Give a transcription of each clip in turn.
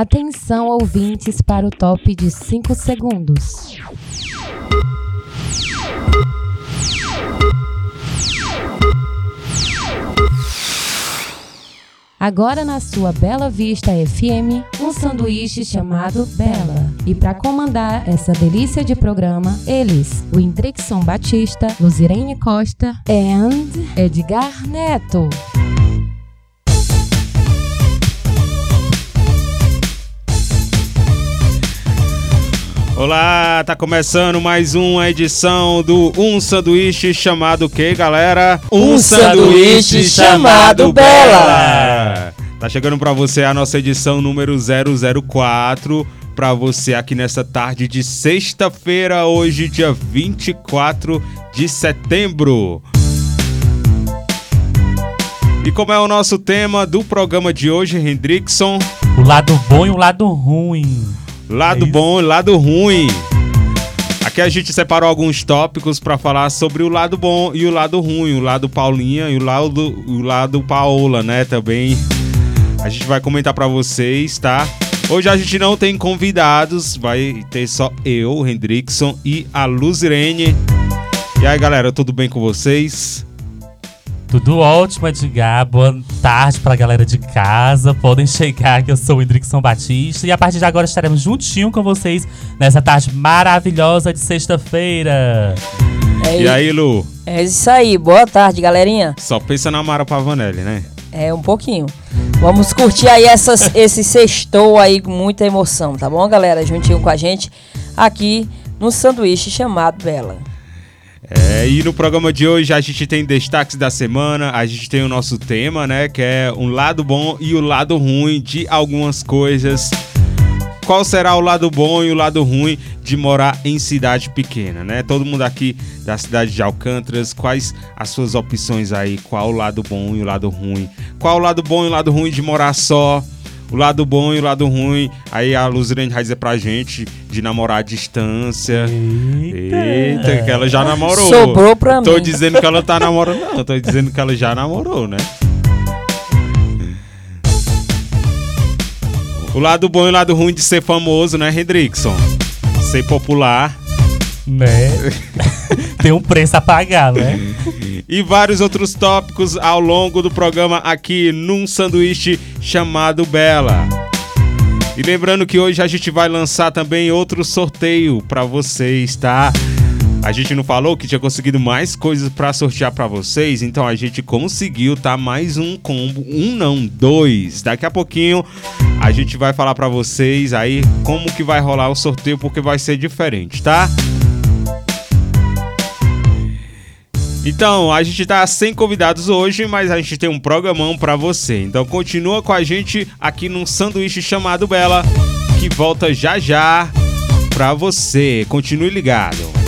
Atenção, ouvintes, para o top de 5 segundos. Agora na sua Bela Vista FM, um sanduíche chamado Bela. E para comandar essa delícia de programa, eles, o Indrixon Batista, Luzirene Costa e Edgar Neto. Olá, tá começando mais uma edição do Um Sanduíche chamado o quê, galera? Um sanduíche chamado Bela. Tá chegando pra você a nossa edição número 004 pra você aqui nessa tarde de sexta-feira, hoje dia 24 de setembro. E como é o nosso tema do programa de hoje, Hendrickson? O lado bom e o lado ruim. Lado É bom e lado ruim. Aqui a gente separou alguns tópicos para falar sobre o lado bom e o lado ruim, o lado Paulinha e o lado, o lado Paola, né? Também a gente vai comentar para vocês, tá? Hoje a gente não tem convidados, vai ter só eu, o Hendrickson e a Luzirene. E aí, galera, tudo bem com vocês? Tudo ótimo, Edgar. Boa tarde pra galera de casa. Podem chegar, que eu sou o Indrixon Batista. E a partir de agora estaremos juntinho com vocês nessa tarde maravilhosa de sexta-feira. É, E aí, Lu? é isso aí, boa tarde, galerinha. Só pensa na Mara Pavanelli, né? É um pouquinho. Vamos curtir aí essas, esse sextou aí com muita emoção, tá bom, galera? Juntinho com a gente aqui no sanduíche chamado Bela. É, e no programa de hoje a gente tem destaques da semana, a gente tem o nosso tema, né? Que é um lado bom e o lado ruim de algumas coisas. Qual será o lado bom e o lado ruim de morar em cidade pequena, né? Todo mundo aqui da cidade de Alcântaras, quais as suas opções aí? Qual o lado bom e o lado ruim? Qual o lado bom e o lado ruim de morar só? O lado bom e o lado ruim, aí a Luzirene vai dizer pra gente de namorar à distância. Eita, que ela já namorou. Sobrou pra Tô mim. dizendo que ela tá namorando, não. Tô dizendo que ela já namorou, né? O lado bom e o lado ruim de ser famoso, né, Hendrickson? Ser popular. Né? Tem um preço a pagar, né? E vários outros tópicos ao longo do programa aqui num sanduíche chamado Bela. E lembrando que hoje a gente vai lançar também outro sorteio pra vocês, tá? A gente não falou que tinha conseguido mais coisas pra sortear pra vocês, então a gente conseguiu, tá? Mais um combo, um não, dois. Daqui a pouquinho a gente vai falar pra vocês aí como que vai rolar o sorteio, porque vai ser diferente, tá? Então, a gente tá sem convidados hoje, mas a gente tem um programão pra você. Então, continua com a gente aqui num sanduíche chamado Bela, que volta já já pra você. Continue ligado.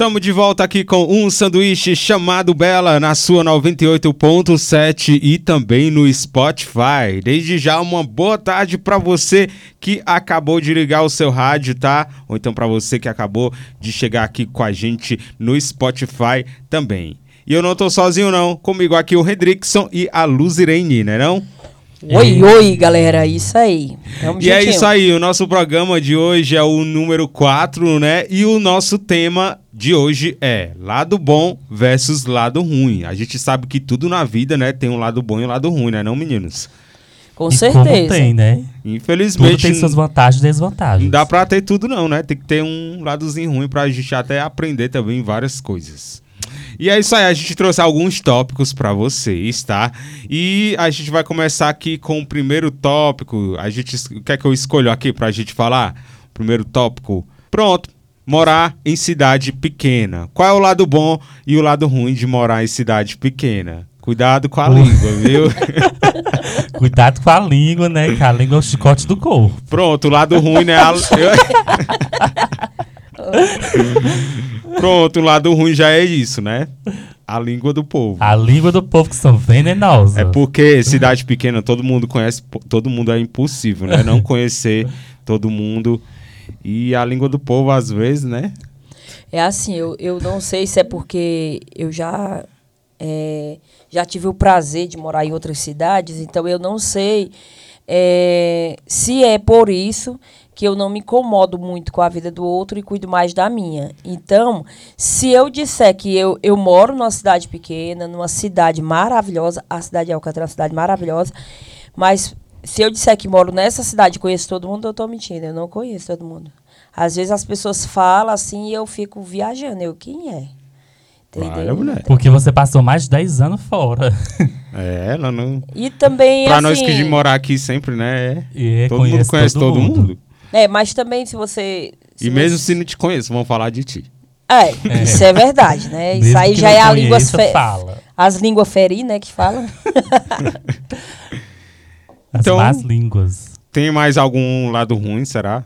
Tamo de volta aqui com um sanduíche chamado Bela na sua 98.7 e também no Spotify. Desde já uma boa tarde pra você que acabou de ligar o seu rádio, tá? Ou então pra você que acabou de chegar aqui com a gente no Spotify também. E eu não tô sozinho não, comigo aqui o Redrickson e a Luzirene, né não? Oi, oi, galera, isso aí. Tamo E é isso aí, o nosso programa de hoje é o número 4, né? E o nosso tema de hoje é lado bom versus lado ruim. A gente sabe que tudo na vida, né, tem um lado bom e um lado ruim, né, não, meninos? Com E certeza. como tem, né? Tudo Infelizmente, tem suas vantagens e desvantagens. não dá pra ter tudo não, né? Tem que ter um ladozinho ruim pra gente até aprender também várias coisas. E é isso aí, a gente trouxe alguns tópicos pra vocês, tá? E a gente vai começar aqui com o primeiro tópico. A gente, o que é que eu escolho aqui pra gente falar? Primeiro tópico. Pronto. Morar em cidade pequena. Qual é o lado bom e o lado ruim de morar em cidade pequena? Cuidado com a língua, viu? Cuidado com a língua, né? Que a língua é o chicote do corpo. Pronto, o lado ruim, né? A- Pronto, o lado ruim já é isso, né? A língua do povo. A língua do povo que são venenosas. É porque cidade pequena, todo mundo conhece, todo mundo é impossível, né? Não conhecer todo mundo. E a língua do povo, às vezes, né? É assim, eu, eu não sei se é porque eu já, é, já tive o prazer de morar em outras cidades, então eu não sei É, se é por isso que eu não me incomodo muito com a vida do outro e cuido mais da minha. Então, se eu disser que eu, eu moro numa cidade pequena, numa cidade maravilhosa, a cidade de Alcântara é uma cidade maravilhosa, mas se eu disser que moro nessa cidade e conheço todo mundo, eu estou mentindo. Eu não conheço todo mundo. Às vezes as pessoas falam assim e eu fico viajando. Eu, quem é? Entendeu? Olha, mulher. Porque você passou mais de 10 anos fora. É, ela não. E também, Pra assim... nós que de morar aqui sempre, né? E todo mundo conhece todo, mundo. É, mas também se você... se E mesmo você- se não te conheço, vão falar de ti. É, isso é verdade, né? Isso Mesmo aí que já é a língua... fe- fala. As línguas feri, né, que fala. As Então- más línguas. Tem mais algum lado ruim, será?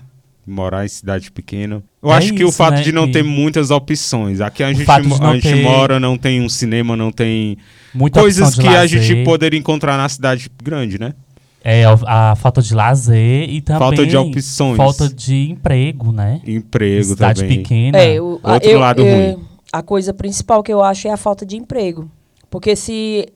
Morar em cidade pequena. Eu É acho que o isso, fato né, de não que- ter muitas opções. Aqui a gente, mo- não a gente ter- mora, não tem um cinema, não tem Muita coisas que a lazer. gente poderia encontrar na cidade grande, né? É, a, a falta de lazer e também... Falta de opções. Falta de emprego, né? Emprego Cidade também. pequena. É, o- a- Outro eu- lado é, ruim. A coisa principal que eu acho é a falta de emprego. Porque se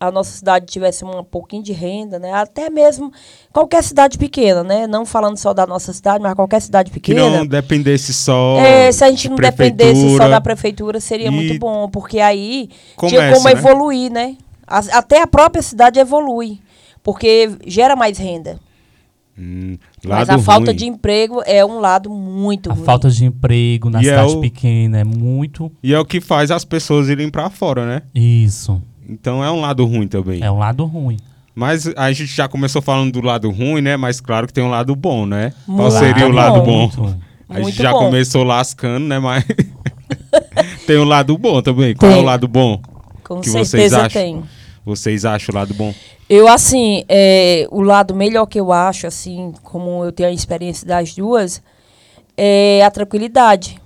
a nossa cidade tivesse um pouquinho de renda, né? Até mesmo qualquer cidade pequena, né? Não falando só da nossa cidade, mas qualquer cidade Que pequena. não dependesse só. É, se a gente de não dependesse só da prefeitura, seria muito bom, porque aí tinha comércio, como né? evoluir, né? As- até a própria cidade evolui, porque gera mais renda. Hum, Mas a falta ruim. de emprego é um lado muito A ruim. falta de emprego na E é cidade o- pequena é muito... E é o que faz as pessoas irem pra fora, né? Isso. Então é um lado ruim também. É um lado ruim. Mas a gente já começou falando do lado ruim, né? Mas claro que tem um lado bom, né? Qual Muito seria o lado bom? Muito. A gente Muito já bom. começou lascando, né? Mas tem um lado bom também. Qual é Tem. o lado bom? Com que vocês certeza acham? tem. Vocês acham o lado bom? Eu, assim, é, o lado melhor que eu acho, assim, como eu tenho a experiência das duas, é a tranquilidade.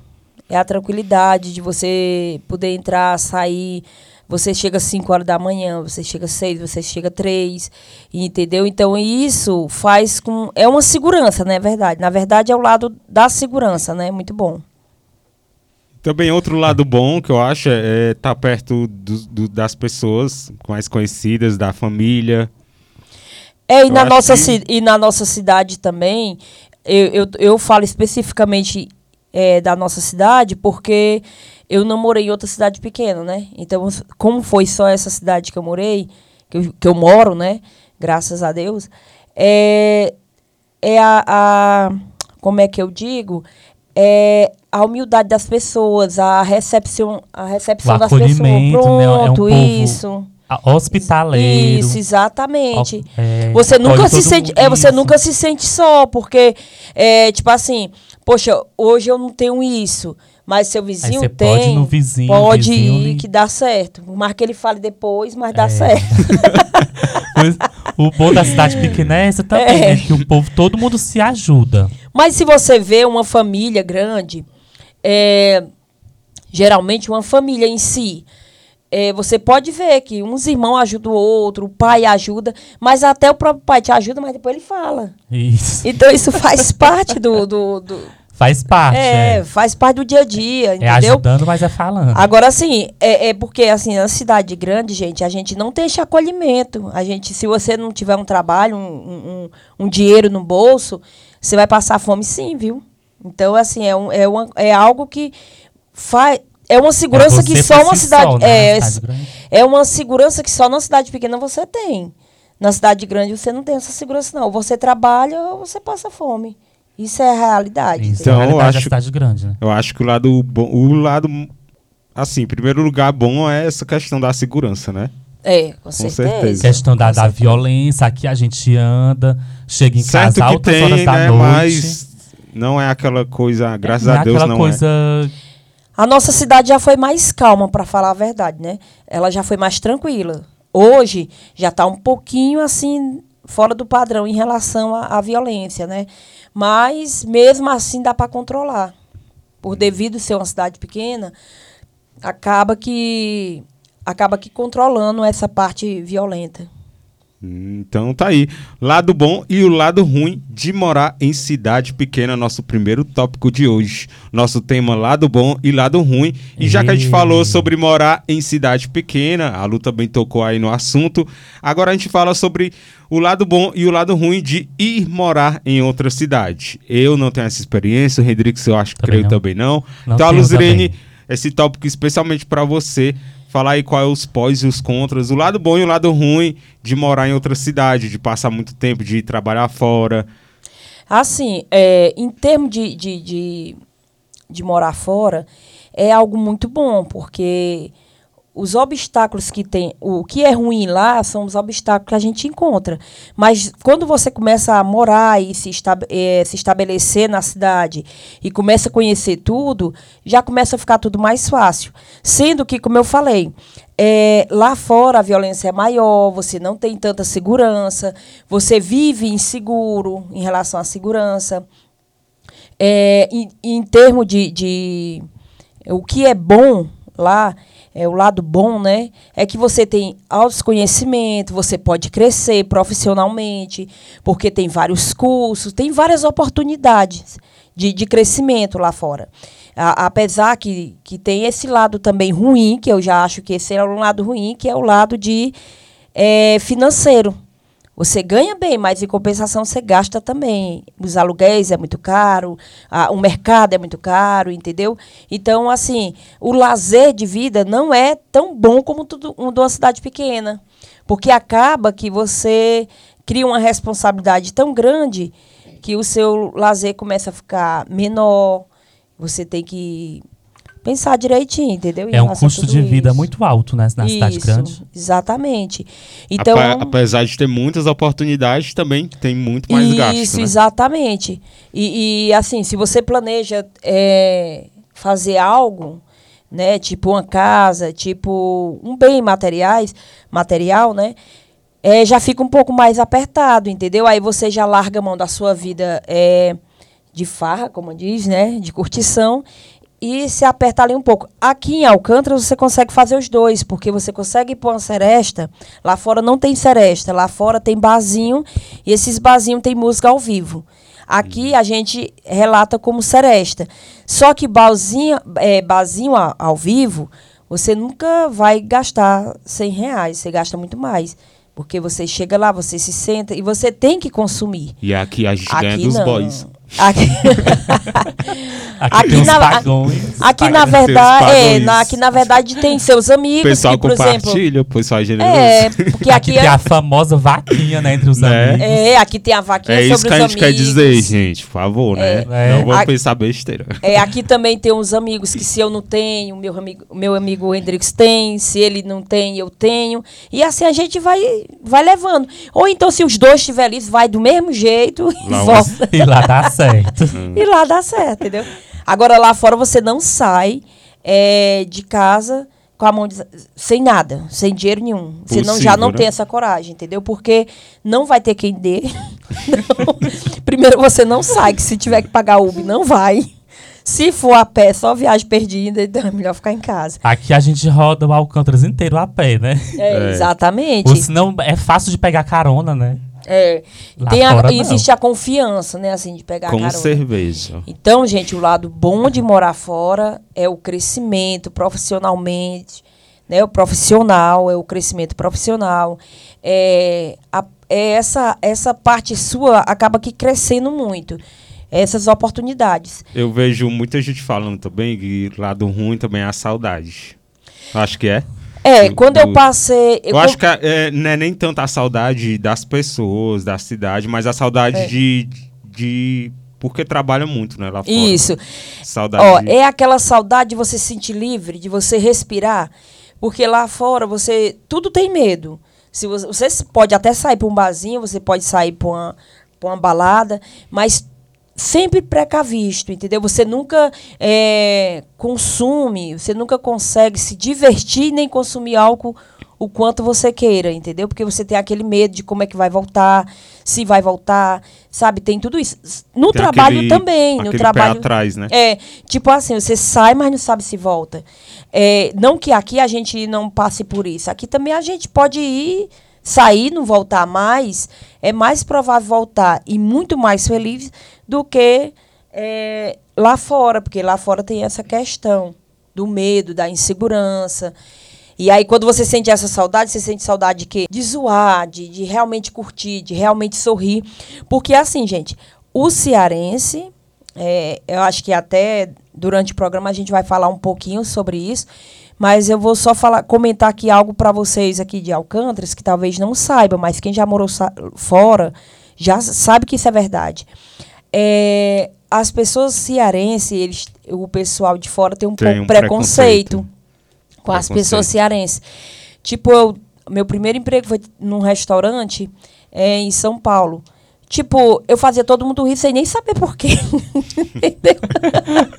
É a tranquilidade de você poder entrar, sair. Você chega às 5 horas da manhã, você chega às 6, você chega às 3, entendeu? Então, isso faz com. É uma segurança, né? verdade. Na verdade, é o lado da segurança, né? Muito bom. Também outro lado bom que eu acho é estar perto do- do- das pessoas mais conhecidas, da família. É, e Eu na, nossa, que- e na nossa cidade também, eu, eu, eu falo especificamente é, da nossa cidade, porque eu não morei em outra cidade pequena, né? Então, como foi só essa cidade que eu morei, que eu, que eu moro, né? Graças a Deus, é, é a, a. Como é que eu digo? É a humildade das pessoas, a recepção, a recepção O das pessoas. acolhimento, né? É um Pronto, isso. A- Hospitaleiro. Isso, exatamente. É, Você nunca se sente, é, você isso. nunca se sente só, porque é tipo assim, poxa, hoje eu não tenho isso, mas seu vizinho tem. pode ir no vizinho, pode vizinho ir lhe- que dá certo. Mas que ele fale depois, mas dá É. certo. O bom da cidade pequena é essa também, É. né? Que o povo, todo mundo se ajuda. Mas se você vê uma família grande, é, geralmente uma família em si, é, você pode ver que uns irmãos ajudam o outro, o pai ajuda, mas até o próprio pai te ajuda, mas depois ele fala. Isso. Então isso faz parte do, do, do- Faz parte. é, É, faz parte do dia a dia, é entendeu? ajudando, mas é falando. Agora, assim, é, é porque, assim, na cidade grande, gente, a gente não tem esse acolhimento. A gente, se você não tiver um trabalho, um, um, um dinheiro no bolso, você vai passar fome sim, viu? Então, assim, é, um, é, uma, é algo que faz... É uma segurança É que só uma si cidade... só, né, é, cidade é uma segurança que só na cidade pequena você tem. Na cidade grande você não tem essa segurança, não. Ou você trabalha ou você passa fome. Isso é a realidade. Isso Então, é a eu realidade da acho- cidade grande, né? Eu acho que o lado bom, o lado assim, em primeiro lugar bom é essa questão da segurança, né? É, com certeza. certeza. Questão da, Com da certeza. violência, aqui a gente anda, chega em certo casa altas tem, horas da né, noite. mas não é aquela coisa, graças não a é Deus aquela não coisa A nossa cidade já foi mais calma, para falar a verdade, né? Ela já foi mais tranquila. Hoje já está um pouquinho assim fora do padrão em relação à, à violência, né? Mas mesmo assim dá para controlar. Por devido ser uma cidade pequena, acaba que acaba que controlando essa parte violenta. Então tá aí. Lado bom e o lado ruim de morar em cidade pequena, nosso primeiro tópico de hoje. Nosso tema lado bom e lado ruim. E já que a gente falou sobre morar em cidade pequena, a Lu também tocou aí no assunto. Agora a gente fala sobre o lado bom e o lado ruim de ir morar em outra cidade. Eu não tenho essa experiência, o Redrix eu acho que creio não. também não. Não então a Luzirene, também. esse tópico especialmente para você. Falar aí quais os pós e os contras, o lado bom e o lado ruim de morar em outra cidade, de passar muito tempo, de ir trabalhar fora. Assim, é, em termos de, de, de, de morar fora, é algo muito bom, porque os obstáculos que tem, o que é ruim lá são os obstáculos que a gente encontra. Mas quando você começa a morar e se, esta, eh, se estabelecer na cidade e começa a conhecer tudo, já começa a ficar tudo mais fácil. Sendo que, como eu falei, eh, lá fora a violência é maior, você não tem tanta segurança, você vive inseguro em relação à segurança. É, em, em termos de, de o que é bom lá, é o lado bom, né? É que você tem autoconhecimento, você pode crescer profissionalmente, porque tem vários cursos, tem várias oportunidades de, de crescimento lá fora. A- apesar que, que tem esse lado também ruim, que eu já acho que esse é um lado ruim, que é o lado de eh, financeiro. Você ganha bem, mas em compensação você gasta também. Os aluguéis é muito caro, a- o mercado é muito caro, entendeu? Então, assim, o lazer de vida não é tão bom como tudo, um de uma cidade pequena. Porque acaba que você cria uma responsabilidade tão grande que o seu lazer começa a ficar menor. Você tem que pensar direitinho, entendeu? Em É um custo de vida isso. muito alto, né? Na cidade Isso, grande. Exatamente. Então, Ape- apesar de ter muitas oportunidades, também tem muito mais isso, gasto. Né? exatamente. E, e, assim, se você planeja é, fazer algo, né, tipo uma casa, tipo um bem materiais, material, né, é, já fica um pouco mais apertado, entendeu? Aí você já larga a mão da sua vida é, de farra, como diz, né, de curtição, e se aperta ali um pouco. Aqui em Alcântara você consegue fazer os dois, porque você consegue pôr uma seresta. Lá fora não tem seresta, lá fora tem barzinho e esses barzinhos tem música ao vivo. Aqui a gente relata como seresta. Só que barzinho, é, barzinho ao vivo, você nunca vai gastar 100 reais, você gasta muito mais. Porque você chega lá, você se senta e você tem que consumir. E aqui a gente ganha Aqui dos não. boys. Aqui, Aqui, Aqui tem na- pagões. aqui na verdade, é, na, aqui na verdade tem seus O amigos pessoal que, por exemplo, compartilha, o pessoal é generoso. é, porque Aqui aqui tem é, a famosa vaquinha, né? Entre os Né? amigos. é, aqui tem a vaquinha É sobre isso que a gente quer amigos. dizer, gente. Por favor, né? É. Não vamos A- pensar besteira. É, aqui também tem uns amigos que se eu não tenho, meu amigo, meu amigo Hendrix tem, se ele não tem, eu tenho. E assim a gente vai, vai levando. Ou então, se os dois estiverem ali, vai do mesmo jeito e Lá volta. E lá tá certo. E lá dá certo, entendeu? Agora lá fora você não sai é, de casa com a mão de- sem nada, sem dinheiro nenhum. Você não, já não né? tem essa coragem, entendeu? Porque não vai ter quem dê. Primeiro você não sai, que se tiver que pagar Uber, não vai. Se for a pé, só viagem perdida, então é melhor ficar em casa. Aqui a gente roda o Alcântaras inteiro a pé, né? É, É. Exatamente. Ou senão é fácil de pegar carona, né? É. Tem a- fora, não. existe a confiança, né, assim, de pegar Com carona. cerveja. Então, gente, o lado bom de morar fora é o crescimento profissionalmente, né? O profissional, é o crescimento profissional. É, a- é essa, essa parte sua acaba que crescendo muito. Essas oportunidades. Eu vejo muita gente falando também que lado ruim também é a saudade. Acho que é. É, Do- quando eu do- passei. Eu, acho que é, não é nem tanto a saudade das pessoas, da cidade, mas a saudade É. de, de. Porque trabalha muito, né? Lá fora. Isso. Saudade. Ó, de- é aquela saudade de você se sentir livre, de você respirar, porque lá fora você tudo tem medo. Se você, você pode até sair para um barzinho, você pode sair para uma, pra uma balada, mas sempre precavisto, entendeu? Você nunca é, consome, você nunca consegue se divertir nem consumir álcool o quanto você queira, entendeu? Porque você tem aquele medo de como é que vai voltar, se vai voltar, sabe? Tem tudo isso. No Tem trabalho aquele- também, no aquele trabalho pé atrás, né? é, tipo assim, você sai, mas não sabe se volta. É, não que aqui a gente não passe por isso. Aqui também a gente pode ir sair, não voltar mais, é mais provável voltar e muito mais feliz do que é, lá fora, porque lá fora tem essa questão do medo, da insegurança. E aí, quando você sente essa saudade, você sente saudade de quê? De zoar, de, de realmente curtir, de realmente sorrir. Porque, assim, gente, o cearense, é, eu acho que até durante o programa a gente vai falar um pouquinho sobre isso, mas eu vou só falar, comentar aqui algo para vocês aqui de Alcântaras, que talvez não saibam, mas quem já morou fora já sabe que isso é verdade. É, as pessoas cearenses, eles, o pessoal de fora tem um tem pouco um preconceito, preconceito, com as pessoas cearenses. Tipo, eu, meu primeiro emprego foi num restaurante é, em São Paulo. Tipo, eu fazia todo mundo rir sem nem saber por quê.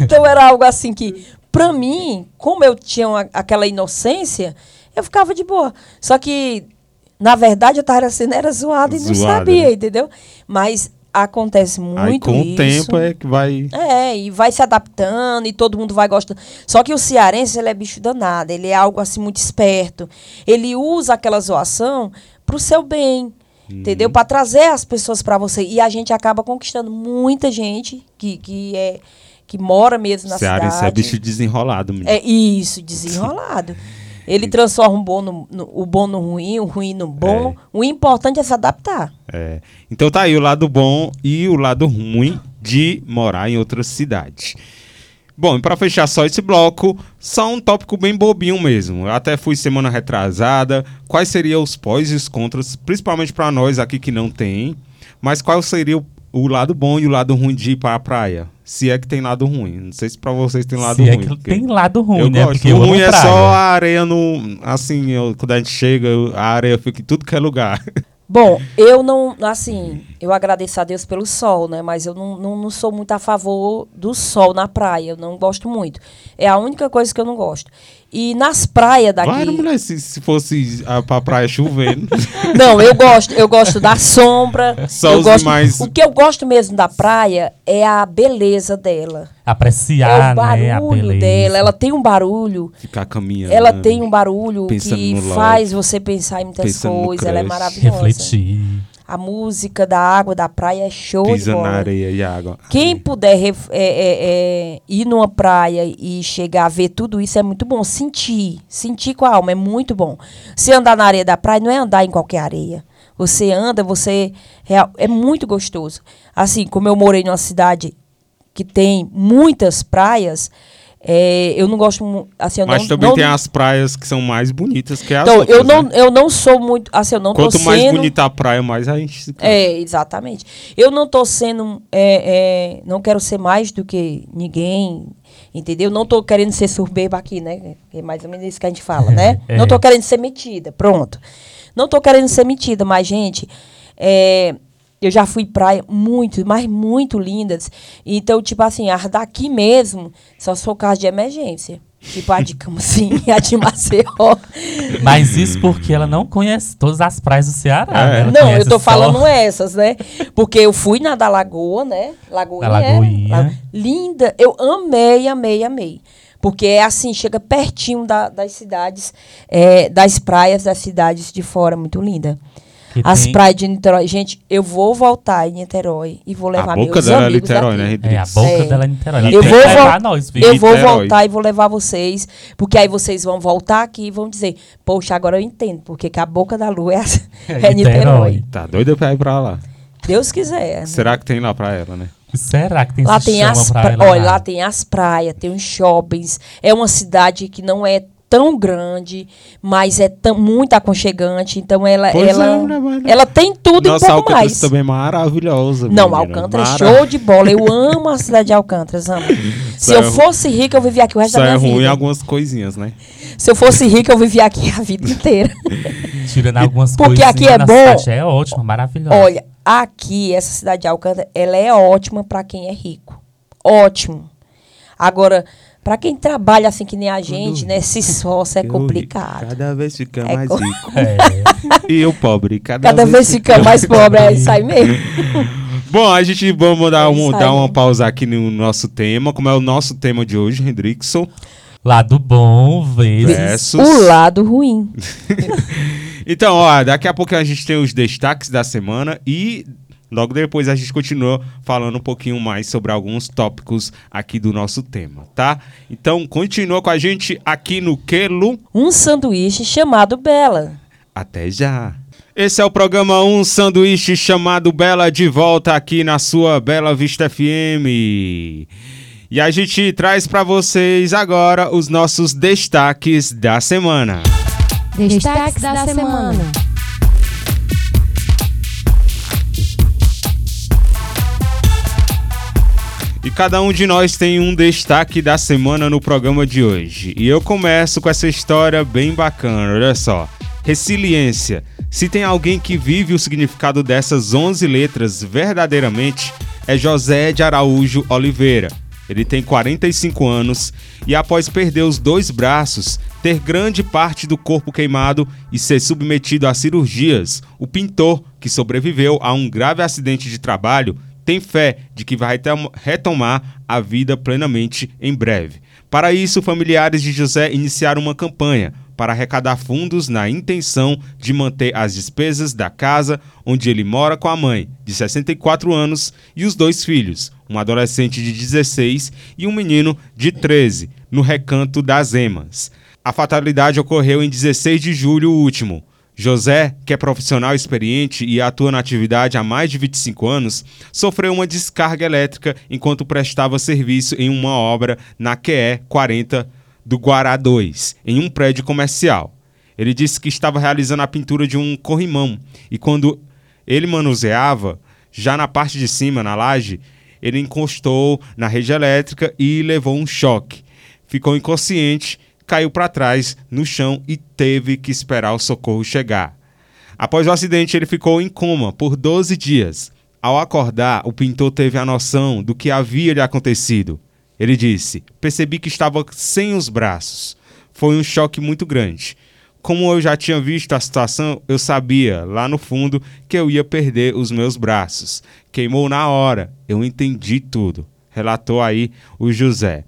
então era algo assim que, pra mim, como eu tinha uma, aquela inocência, eu ficava de boa. Só que, na verdade, eu tava sendo era zoada e não sabia, né? entendeu? Mas acontece muito Aí, com isso. o tempo é que vai... É, e vai se adaptando e todo mundo vai gostando. Só que o cearense, ele é bicho danado, ele é algo assim muito esperto. Ele usa aquela zoação pro seu bem, hum. entendeu? Para trazer as pessoas para você. E a gente acaba conquistando muita gente que, que é que mora mesmo na cearense cidade. é bicho desenrolado. Menino. É isso, desenrolado. Ele transforma o bom no, no, o bom no ruim, o ruim no bom. É. O importante é se adaptar. É. Então tá aí o lado bom e o lado ruim de morar em outra cidade. Bom, e para fechar só esse bloco, só um tópico bem bobinho mesmo. Eu até fui semana retrasada. Quais seriam os pós e os contras, principalmente para nós aqui que não tem, mas qual seria o, lado bom e o lado ruim de ir para a praia? Se é que tem lado ruim. Não sei se pra vocês tem lado se ruim. É que tem lado ruim, eu né? Gosto. Porque o ruim é só a areia no. Assim, eu, quando a gente chega, a areia fica em tudo que é lugar. Bom, eu não, assim, eu agradeço a Deus pelo sol, né? Mas eu não, não, não, sou muito a favor do sol na praia. Eu não gosto muito. É a única coisa que eu não gosto. E nas praias daqui. Vai, mulher, se, se fosse a, pra praia chovendo. não, eu gosto, eu gosto da sombra. Só eu gosto, demais. O que eu gosto mesmo da praia é a beleza dela. Apreciar, é o barulho né, dela. Ela tem um barulho. Ficar caminhando. Ela tem um barulho que faz você pensar em muitas coisas. Ela é maravilhosa. Refletir. A música da água da praia é show Pisa de bola. na areia e água. Quem puder é, é, é, ir numa praia e chegar a ver tudo isso é muito bom. Sentir, sentir com a alma é muito bom. Se andar na areia da praia não é andar em qualquer areia. Você anda, você é, é muito gostoso. Assim, como eu morei numa cidade que tem muitas praias, é, eu não gosto assim, eu Mas não, também não, tem as praias que são mais bonitas que as então, outras. eu não, né? eu não sou muito. Assim, eu não Quanto tô mais sendo, bonita a praia, mais a gente se É, exatamente. Eu não tô sendo. É, é, não quero ser mais do que ninguém. Entendeu? Não tô querendo ser surbeba aqui, né? É mais ou menos isso que a gente fala, né? É. Não tô querendo ser metida. Pronto. Não tô querendo ser metida, mas, gente. É, eu já fui praia muito, mas muito lindas. Então, tipo assim, as daqui mesmo só sou caso de emergência. Tipo a de Camusim e a de Maceió. Mas isso porque ela não conhece todas as praias do Ceará. É. né? Não, eu tô só- falando essas, né? Porque eu fui na da Lagoa, né? Lagoinha. Da Lagoinha. La- Linda. Eu amei, amei, amei. Porque é assim, chega pertinho da- das cidades, é, das praias das cidades de fora, muito linda. Que As tem- praias de Niterói. Gente, eu vou voltar em Niterói e vou levar A boca meus dela é amigos Niterói, né? É, a boca É. dela é Niterói. Ela Eu vou levar nós? Eu vou voltar e vou levar vocês, porque aí vocês vão voltar aqui e vão dizer, poxa, agora eu entendo, porque que a boca da lua é, é Niterói. Niterói. Tá doida pra ir pra lá. Deus quiser. Será que tem lá pra ela, né? Será que tem Lá tem chama as pra pra... ela Olha, lá tem as praias, tem os shoppings. É uma cidade que não é tão grande, mas é tão, muito aconchegante. Então ela, Pois ela, é, mulher, mas- ela tem tudo Nossa e um pouco Alcatraz mais. também é maravilhosa. Não, menina. Alcântara é Mara- show de bola. Eu amo a cidade de Alcântara, amo. Se eu é fosse rica, eu vivia aqui o resto Só da é minha ruim vida. algumas coisinhas, né? Se eu fosse rica, eu vivia aqui a vida inteira. Tirando algumas Porque aqui é bom. é ótimo, maravilhoso. Olha, aqui, essa cidade de Alcântara, ela é ótima para quem é rico. Ótimo. Agora, para quem trabalha assim que nem a gente, né? Se sócio é Eu- complicado. Cada vez fica É mais co- rico. É. E o pobre, cada, Cada vez fica mais pobre, é isso aí mesmo. Bom, a gente vamos dar, É um, dar uma pausa aqui no nosso tema, como é o nosso tema de hoje, Hendrickson. Lado bom, vezes. Versus. O lado ruim. Então, ó, daqui a pouco a gente tem os destaques da semana e logo depois a gente continua falando um pouquinho mais sobre alguns tópicos aqui do nosso tema, tá? Então, continua com a gente aqui no Quelo. Um sanduíche chamado Bela. Até já. Esse é o programa Um Sanduíche chamado Bela de volta aqui na sua Bela Vista FM. E a gente traz para vocês agora os nossos destaques da semana. Destaques da semana. E cada um de nós tem um destaque da semana no programa de hoje. E eu começo com essa história bem bacana, olha só. Resiliência. Se tem alguém que vive o significado dessas 11 letras verdadeiramente, é José de Araújo Oliveira. Ele tem 45 anos e, após perder os dois braços, ter grande parte do corpo queimado e ser submetido a cirurgias, o pintor, que sobreviveu a um grave acidente de trabalho, tem fé de que vai retomar a vida plenamente em breve. Para isso, familiares de José iniciaram uma campanha para arrecadar fundos na intenção de manter as despesas da casa onde ele mora com a mãe, de 64 anos, e os dois filhos, um adolescente de 16 e um menino de 13, no recanto das Emas. A fatalidade ocorreu em 16 de julho último. José, que é profissional experiente e atua na atividade há mais de 25 anos, sofreu uma descarga elétrica enquanto prestava serviço em uma obra na QE 40 do Guará 2, em um prédio comercial. Ele disse que estava realizando a pintura de um corrimão e quando ele manuseava, já na parte de cima, na laje, ele encostou na rede elétrica e levou um choque. Ficou inconsciente caiu para trás no chão e teve que esperar o socorro chegar. Após o acidente, ele ficou em coma por 12 dias. Ao acordar, o pintor teve a noção do que havia lhe acontecido. Ele disse: Percebi que estava sem os braços. Foi um choque muito grande. Como eu já tinha visto a situação, eu sabia, lá no fundo, que eu ia perder os meus braços. Queimou na hora, eu entendi tudo, relatou aí o José.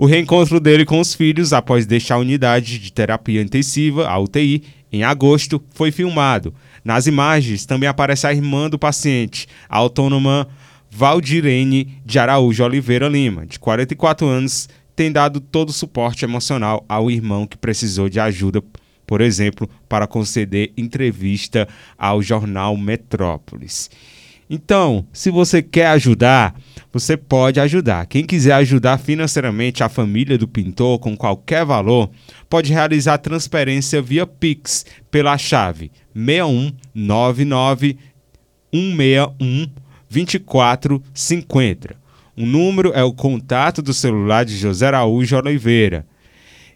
O reencontro dele com os filhos após deixar a unidade de terapia intensiva, a UTI, em agosto, foi filmado. Nas imagens também aparece a irmã do paciente, a autônoma Valdirene de Araújo Oliveira Lima, de 44 anos, tem dado todo o suporte emocional ao irmão que precisou de ajuda, por exemplo, para conceder entrevista ao jornal Metrópolis. Então, se você quer ajudar, você pode ajudar. Quem quiser ajudar financeiramente a família do pintor com qualquer valor, pode realizar transferência via Pix pela chave 6199 161 2450. O número é o contato do celular de José Araújo Oliveira.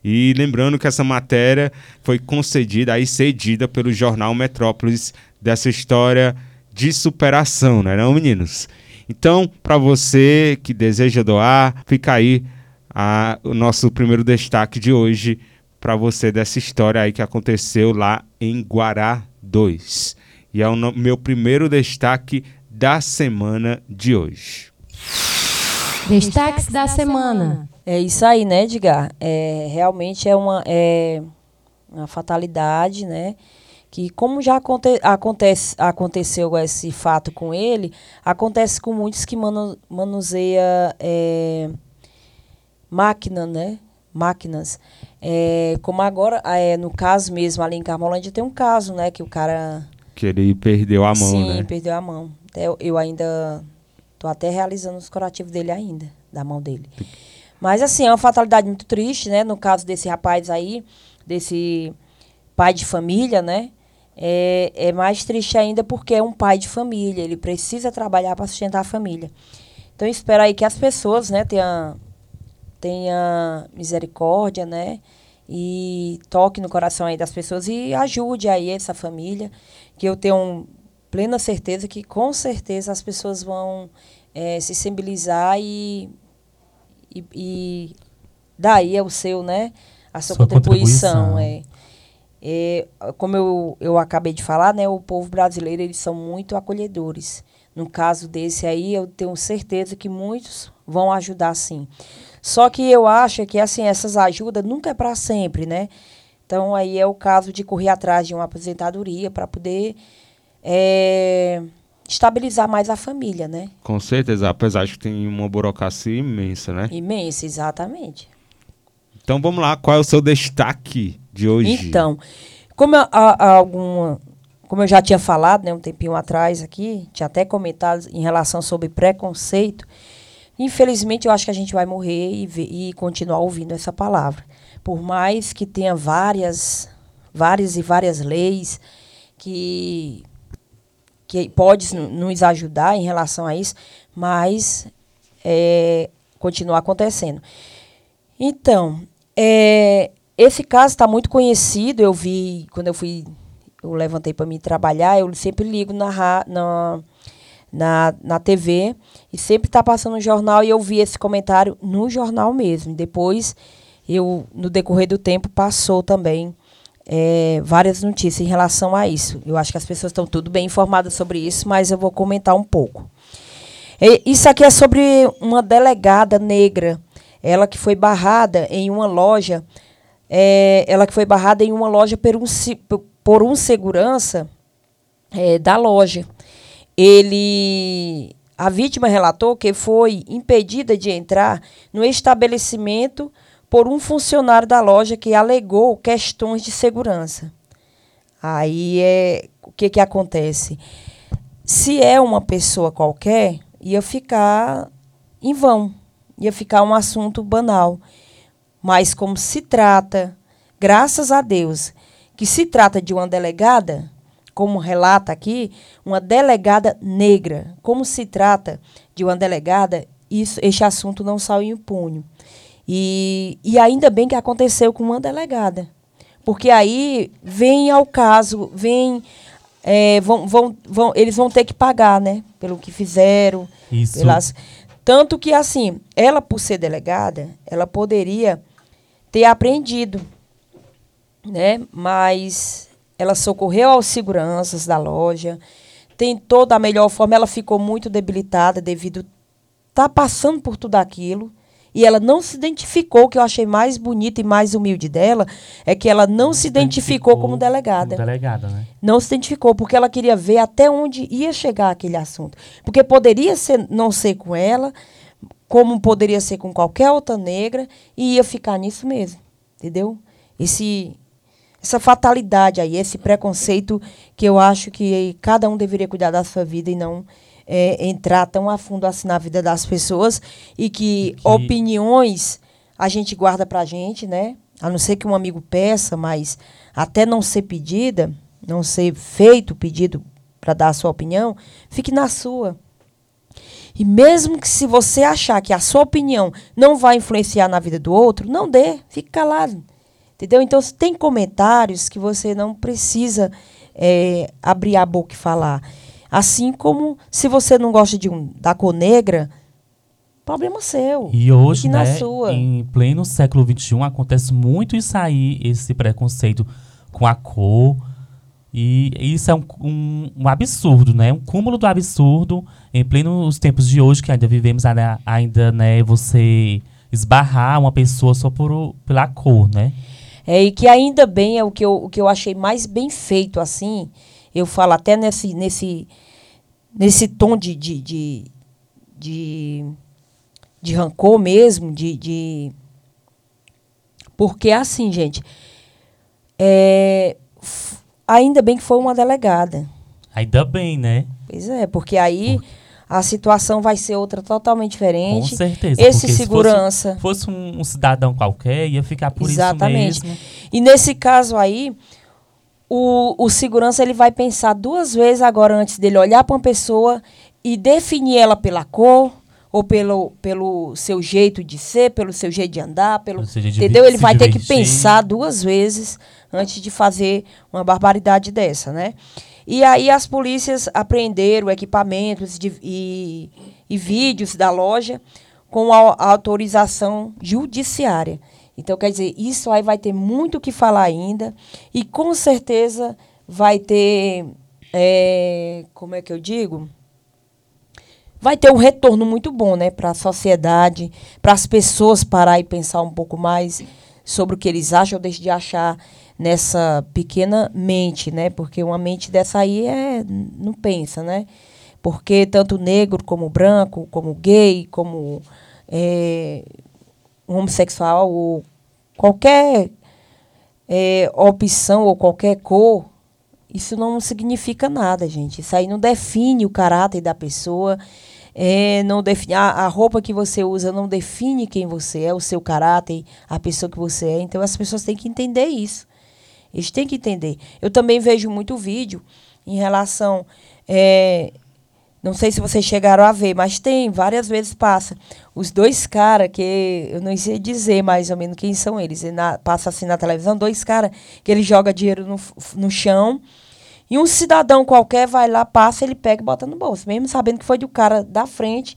E lembrando que essa matéria foi concedida e cedida pelo jornal Metrópolis dessa história de superação, não é não, meninos? Então, para você que deseja doar, fica aí a, o nosso primeiro destaque de hoje para você dessa história aí que aconteceu lá em Guará 2. E é o no, meu primeiro destaque da semana de hoje. Destaques da semana. É isso aí, né, Edgar? É, realmente é uma, é uma fatalidade, né? Que como já aconte, acontece, aconteceu esse fato com ele, acontece com muitos que manu, manuseia é, máquina, né? Máquinas. É, como agora, é, no caso mesmo, ali em Carmolândia tem um caso, né? Que o cara... Que ele perdeu a mão, Sim, né? Sim, perdeu a mão. Eu, eu ainda... Tô até realizando os curativos dele ainda, da mão dele. Mas, assim, é uma fatalidade muito triste, né? No caso desse rapaz aí, desse pai de família, né? É, é mais triste ainda porque é um pai de família, ele precisa trabalhar para sustentar a família. Então, espero aí que as pessoas, né, tenham, tenha misericórdia, né, e toque no coração aí das pessoas e ajude aí essa família, que eu tenho plena certeza que, com certeza, as pessoas vão é, se sensibilizar e, e, e daí é o seu, né, a sua, sua contribuição, contribuição. é. É, como eu, eu acabei de falar, né, o povo brasileiro eles são muito acolhedores. No caso desse aí, eu tenho certeza que muitos vão ajudar sim. Só que eu acho que assim essas ajudas nunca é para sempre, né? Então, aí é o caso de correr atrás de uma aposentadoria para poder é, estabilizar mais a família, né? Com certeza, apesar de que tem uma burocracia imensa, né? Imensa, exatamente. Então vamos lá, qual é o seu destaque de hoje? Então, como a, a, alguma, como eu já tinha falado, né, um tempinho atrás aqui, tinha até comentado em relação sobre preconceito, infelizmente eu acho que a gente vai morrer e, e continuar ouvindo essa palavra. Por mais que tenha várias, várias e várias leis que que pode nos ajudar em relação a isso, mas é, continua acontecendo. Então, é, esse caso está muito conhecido. Eu vi quando eu fui, eu levantei para me trabalhar. Eu sempre ligo na, na, na, na TV e sempre está passando no jornal e eu vi esse comentário no jornal mesmo. Depois, eu no decorrer do tempo passou também é, várias notícias em relação a isso. Eu acho que as pessoas estão tudo bem informadas sobre isso, mas eu vou comentar um pouco. É, isso aqui é sobre uma delegada negra, ela que foi barrada em uma loja, é, ela que foi barrada em uma loja por um, por um segurança é, da loja. Ele, a vítima relatou que foi impedida de entrar no estabelecimento por um funcionário da loja que alegou questões de segurança. Aí é o que, que acontece? Se é uma pessoa qualquer, ia ficar em vão, ia ficar um assunto banal. Mas como se trata, graças a Deus, que se trata de uma delegada, como relata aqui, uma delegada negra, como se trata de uma delegada, isso, este assunto não saiu impune. E, e ainda bem que aconteceu com uma delegada. Porque aí vem ao caso, vem. É, vão, vão, vão, eles vão ter que pagar, né? Pelo que fizeram. Isso. Pelas, tanto que, assim, ela, por ser delegada, ela poderia ter aprendido, né? Mas ela socorreu aos seguranças da loja, tentou da melhor forma, ela ficou muito debilitada devido estar tá passando por tudo aquilo e ela não se identificou, o que eu achei mais bonito e mais humilde dela, é que ela não, se identificou, como delegada. Como delegada, né? Não se identificou, porque ela queria ver até onde ia chegar aquele assunto. Porque poderia ser, não ser com ela, como poderia ser com qualquer outra negra, e ia ficar nisso mesmo. Entendeu? Esse, essa fatalidade aí, esse preconceito que eu acho que cada um deveria cuidar da sua vida e não é, entrar tão a fundo assim na vida das pessoas e que, que... opiniões a gente guarda para a gente, né? A não ser que um amigo peça, mas até não ser pedida, não ser feito o pedido para dar a sua opinião, fique na sua. E mesmo que se você achar que a sua opinião não vai influenciar na vida do outro, não dê, fique calado. Entendeu? Então, tem comentários que você não precisa é, abrir a boca e falar. Assim como se você não gosta de um da cor negra, problema seu. E hoje, né, em pleno século XXI, acontece muito isso aí, esse preconceito com a cor. E isso é um, um, um, absurdo, né? Um cúmulo do absurdo em plenos tempos de hoje, que ainda vivemos ainda, né, você esbarrar uma pessoa só por, pela cor, né? É, e que ainda bem é o que eu, o que eu achei mais bem feito, assim, eu falo até nesse, nesse, nesse tom de, de, de, de, de rancor mesmo, de, de. Porque assim, gente, é, ainda bem que foi uma delegada. Ainda bem, né? Pois é, porque aí a situação vai ser outra totalmente diferente. Com certeza. Esse segurança. Se fosse, fosse um, um, cidadão qualquer, ia ficar por Exatamente. isso mesmo. E nesse caso aí, o, o segurança ele vai pensar duas vezes agora antes dele olhar para uma pessoa e definir ela pela cor ou pelo, pelo seu jeito de ser, pelo seu jeito de andar, pelo, entendeu? Ele vai ter que pensar duas vezes antes de fazer uma barbaridade dessa, né? E aí as polícias apreenderam equipamentos de, e, e vídeos da loja com a, autorização judiciária. Então, quer dizer, isso aí vai ter muito o que falar ainda e com certeza vai ter, é, como é que eu digo? Vai ter um retorno muito bom, né, para a sociedade, para as pessoas parar e pensar um pouco mais sobre o que eles acham, ou deixar de achar nessa pequena mente, né? Porque uma mente dessa aí é não pensa, né? Porque tanto negro como branco, como gay, como é, homossexual ou qualquer é, opção ou qualquer cor, isso não significa nada, gente. Isso aí não define o caráter da pessoa. É, não define, a, a roupa que você usa não define quem você é, o seu caráter, a pessoa que você é. Então as pessoas têm que entender isso. Eles têm que entender. Eu também vejo muito vídeo em relação. É, não sei se vocês chegaram a ver, mas tem, várias vezes passa. Os dois caras, que eu não sei dizer mais ou menos quem são eles. Na, passa assim na televisão, dois caras que ele joga dinheiro no, no chão. E um cidadão qualquer vai lá, passa, ele pega e bota no bolso. Mesmo sabendo que foi do cara da frente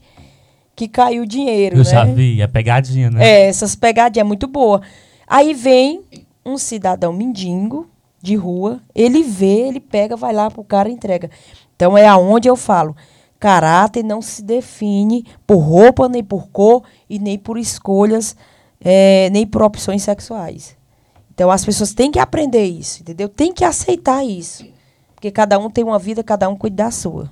que caiu o dinheiro. Eu né? já vi, é pegadinha, né? É, essas pegadinhas é muito boa. Aí vem um cidadão mendigo de rua, ele vê, ele pega, vai lá pro cara e entrega. Então é aonde eu falo. Caráter não se define por roupa, nem por cor e nem por escolhas, é, nem por opções sexuais. Então as pessoas têm que aprender isso, entendeu? Tem que aceitar isso. Porque cada um tem uma vida, cada um cuida da sua.